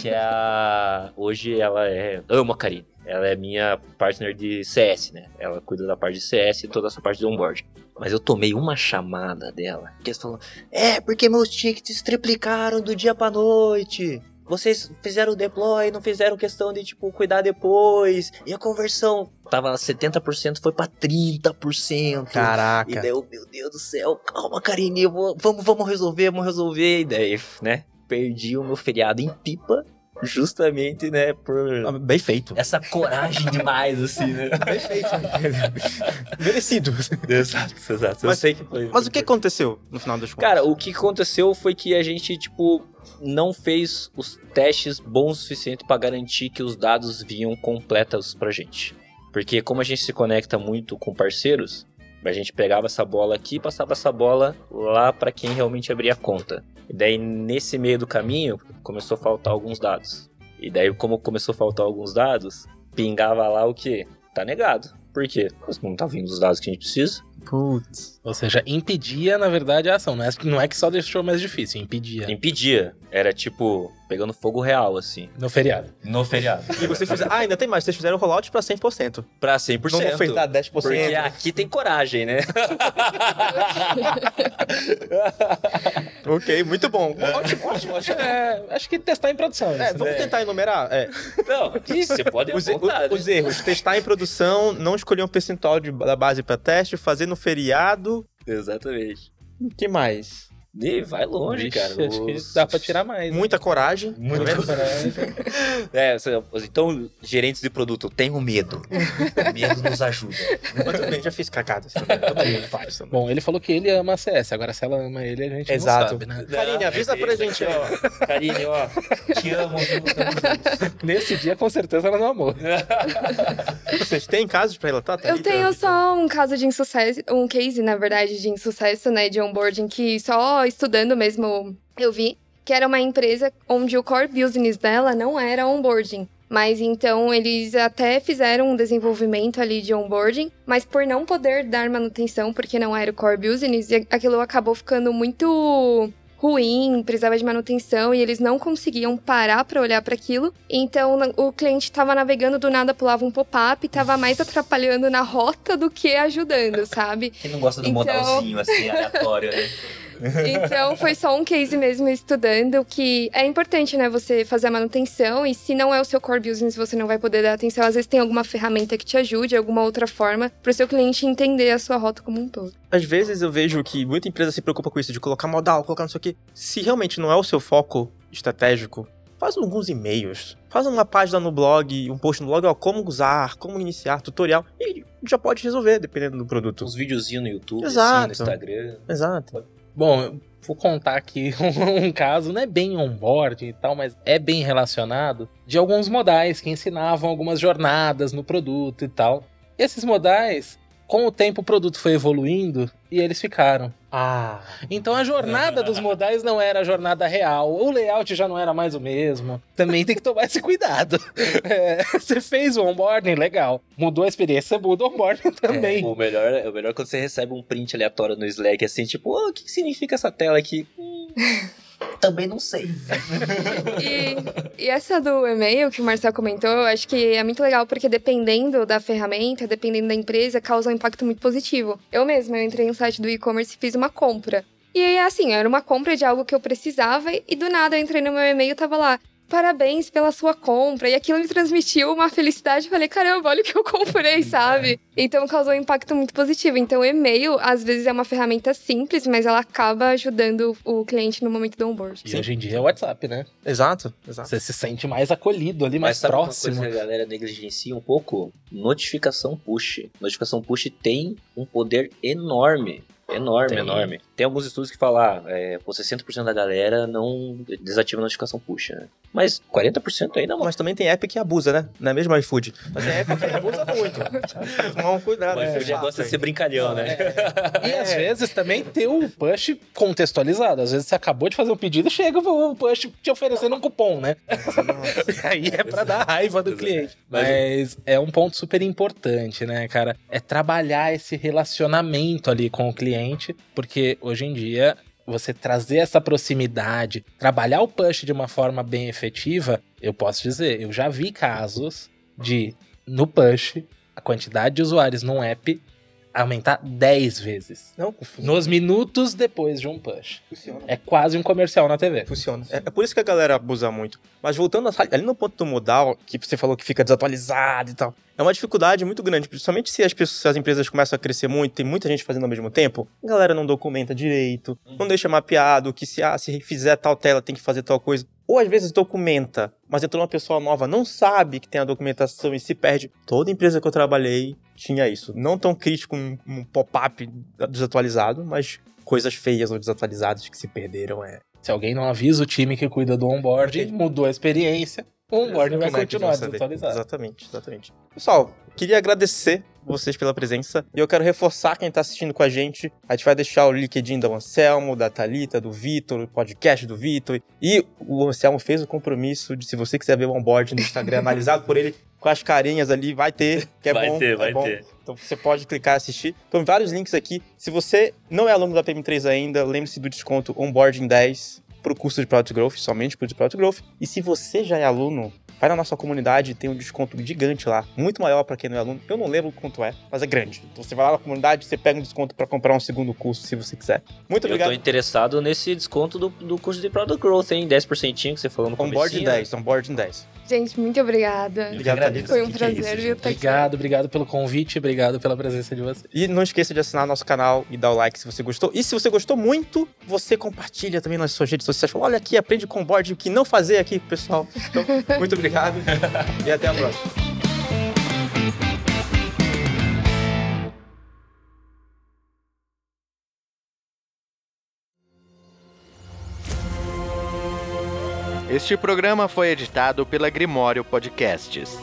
Que é a. Hoje ela é. Amo a Karine. Ela é minha partner de CS, né? Ela cuida da parte de CS e toda essa parte de onboard. Mas eu tomei uma chamada dela. Que eles falaram: É, porque meus tickets triplicaram do dia pra noite. Vocês fizeram o deploy, não fizeram questão de, tipo, cuidar depois. E a conversão tava 70%, foi pra 30%. E Caraca. daí eu, meu Deus do céu, calma, Karine, eu vou- vamos, vamos resolver, vamos resolver. E daí, né, perdi o meu feriado em pipa, justamente, né, por Bem feito. essa coragem demais, assim, né? Bem feito. Merecido. exato, exato. Eu Mas- sei que foi. Mas o que aconteceu no final das contas? Cara, o que aconteceu foi que a gente, tipo, não fez os testes bons o suficiente pra garantir que os dados vinham completos pra gente. Porque como a gente se conecta muito com parceiros, a gente pegava essa bola aqui e passava essa bola lá pra quem realmente abria a conta. E daí nesse meio do caminho começou a faltar alguns dados. E daí como começou a faltar alguns dados, pingava lá o que? Tá negado. Por quê? Porque não tá vindo os dados que a gente precisa. Putz. Ou seja, impedia, na verdade, a ação. Não é, não é que só deixou mais difícil, impedia. Impedia. Era tipo, pegando fogo real, assim. No feriado. No feriado. E vocês fizeram. Ah, ainda tem mais. Vocês fizeram o rollout pra 100%. Pra 100%. Não fez dar 10%. Porque aqui tem coragem, né? Ok, muito bom. Ótimo, ótimo, ótimo. É, acho que testar em produção. É, isso, vamos né? tentar enumerar. É, Não, você pode os, apontar, os- né? os erros. Testar em produção, não escolher um percentual de- da base pra teste, fazer no feriado. Exatamente. O que mais? E vai longe, Vixe, cara. Acho que dá pra tirar mais. Muita coragem. Muito Tá vendo? coragem. É, então, gerentes de produto, tenham medo. medo nos ajuda. Mas bem, já fiz cagadas também. Também. Bom, ele falou que ele ama a CS. Agora, se ela ama ele, a gente Exato. não sabe, né? Karine, avisa pra gente aí, ó. Karine, ó, te amo. Nesse dia, com certeza, ela não amou. Vocês têm casos pra relatar? Eu Thalita? tenho só um caso de insucesso, um case, na verdade, de insucesso, né, de onboarding, que só estudando mesmo eu vi, que era uma empresa onde o core business dela não era onboarding. Mas então eles até fizeram um desenvolvimento ali de onboarding, mas por não poder dar manutenção, porque não era o core business, aquilo acabou ficando muito ruim, precisava de manutenção e eles não conseguiam parar para olhar para aquilo. Então o cliente estava navegando do nada pulava um pop-up, estava mais atrapalhando na rota do que ajudando, sabe? Quem não gosta do Então- modalzinho, assim, aleatório, né? Então foi só um case mesmo estudando que é importante, né, você fazer a manutenção e se não é o seu core business, você não vai poder dar atenção. Às vezes tem alguma ferramenta que te ajude, alguma outra forma para o seu cliente entender a sua rota como um todo. Às vezes eu vejo que muita empresa se preocupa com isso, de colocar modal, colocar não sei o quê. Se realmente não é o seu foco estratégico, faz alguns e-mails. Faz uma página no blog, um post no blog, ó, como usar, como iniciar, tutorial. E já pode resolver, dependendo do produto. Uns videozinhos no YouTube, Exato. assim, no Instagram. Exato. Bom, vou contar aqui um caso, não é bem onboarding e tal, mas é bem relacionado, de alguns modais que ensinavam algumas jornadas no produto e tal. Esses modais, com o tempo o produto foi evoluindo e eles ficaram. Ah. Então a jornada dos modais não era a jornada real, o layout já não era mais o mesmo. Também tem que tomar esse cuidado. É, você fez o onboarding, legal. Mudou a experiência, muda o onboarding também. É, o, melhor, o melhor é quando você recebe um print aleatório no Slack, assim, tipo, "Ô, o que que significa essa tela aqui? Também não sei. E, e essa do e-mail que o Marcel comentou, acho que é muito legal porque dependendo da ferramenta, dependendo da empresa, causa um impacto muito positivo. Eu mesma, eu entrei no site do e-commerce e fiz uma compra. E assim, era uma compra de algo que eu precisava e do nada eu entrei no meu e-mail e tava lá. Parabéns pela sua compra. E aquilo me transmitiu uma felicidade. Eu falei, caramba, olha o que eu comprei, sabe? Então causou um impacto muito positivo. Então, o e-mail, às vezes, é uma ferramenta simples, mas ela acaba ajudando o cliente no momento do onboard. E hoje em dia é o WhatsApp, né? Exato, exato. Você se sente mais acolhido ali, Mas mais sabe próximo. uma coisa que a galera negligencia um pouco? Notificação push. Notificação push tem um poder enorme. Enorme, Tem. enorme. Tem alguns estudos que falam, ah, é, pô, 60% da galera não desativa a notificação push, né? Mas 40% ainda não. Mas também tem app que abusa, né? Não é mesmo iFood? Mas tem app que abusa muito. Tomar um cuidado. É, o negócio é ser brincalhão, né? E às vezes também ter o push contextualizado. Às vezes você acabou de fazer um pedido e chega o push te oferecendo um cupom, né? Aí é pra dar raiva do cliente. Mas é um ponto super importante, né, cara? É trabalhar esse relacionamento ali com o cliente, porque hoje em dia você trazer essa proximidade, trabalhar o push de uma forma bem efetiva, eu posso dizer, eu já vi casos de no push a quantidade de usuários num app aumentar 10 vezes. Não, Nos minutos depois de um push. funciona. É quase um comercial na TV. Funciona. É, é por isso que a galera abusa muito. Mas voltando a- ali no ponto do modal, que você falou que fica desatualizado e tal, é uma dificuldade muito grande, principalmente se as, pessoas, se as empresas começam a crescer muito, tem muita gente fazendo ao mesmo tempo, a galera não documenta direito, não deixa mapeado que se, ah, se fizer tal tela tem que fazer tal coisa. Ou às vezes documenta, mas entrou uma pessoa nova, não sabe que tem a documentação e se perde. Toda empresa que eu trabalhei tinha isso. Não tão crítico um, um pop-up desatualizado, mas coisas feias ou desatualizadas que se perderam é. Se alguém não avisa o time que cuida do onboarding, mudou a experiência, o onboarding vai Como é continuar desatualizado. Exatamente, exatamente. Pessoal, queria agradecer vocês pela presença e eu quero reforçar quem tá assistindo com a gente. A gente vai deixar o LinkedIn do Anselmo, da Thalita, do Vitor, o podcast do Vitor. E o Anselmo fez o compromisso de, se você quiser ver o onboard no Instagram analisado por ele, com as carinhas ali, vai ter, que é vai bom. ter, é vai bom. ter. Então você pode clicar e assistir. Então, vários links aqui. Se você não é aluno da PM3 ainda, lembre-se do desconto Onboarding 10 pro curso de Product Growth, somente pro de Product Growth. E se você já é aluno, vai na nossa comunidade, tem um desconto gigante lá, muito maior para quem não é aluno. Eu não lembro quanto é, mas é grande. Então você vai lá na comunidade, você pega um desconto para comprar um segundo curso, se você quiser. Muito Eu obrigado. tô interessado nesse desconto do, do curso de Product Growth, hein? 10% que você falou no Onboard comecinho. em 10, onboard em 10. Gente, muito obrigada. Obrigado. Foi um Que que é prazer, gente? estar aqui. Obrigado, obrigado pelo convite, obrigado pela presença de vocês. E não esqueça de assinar nosso canal e dar o like se você gostou. E se você gostou muito, você compartilha também nas suas redes sociais. Fala, olha aqui, aprende com onboard o que não fazer aqui, pessoal. Então, muito obrigado e até a próxima. Este programa foi editado pela Grimório Podcasts.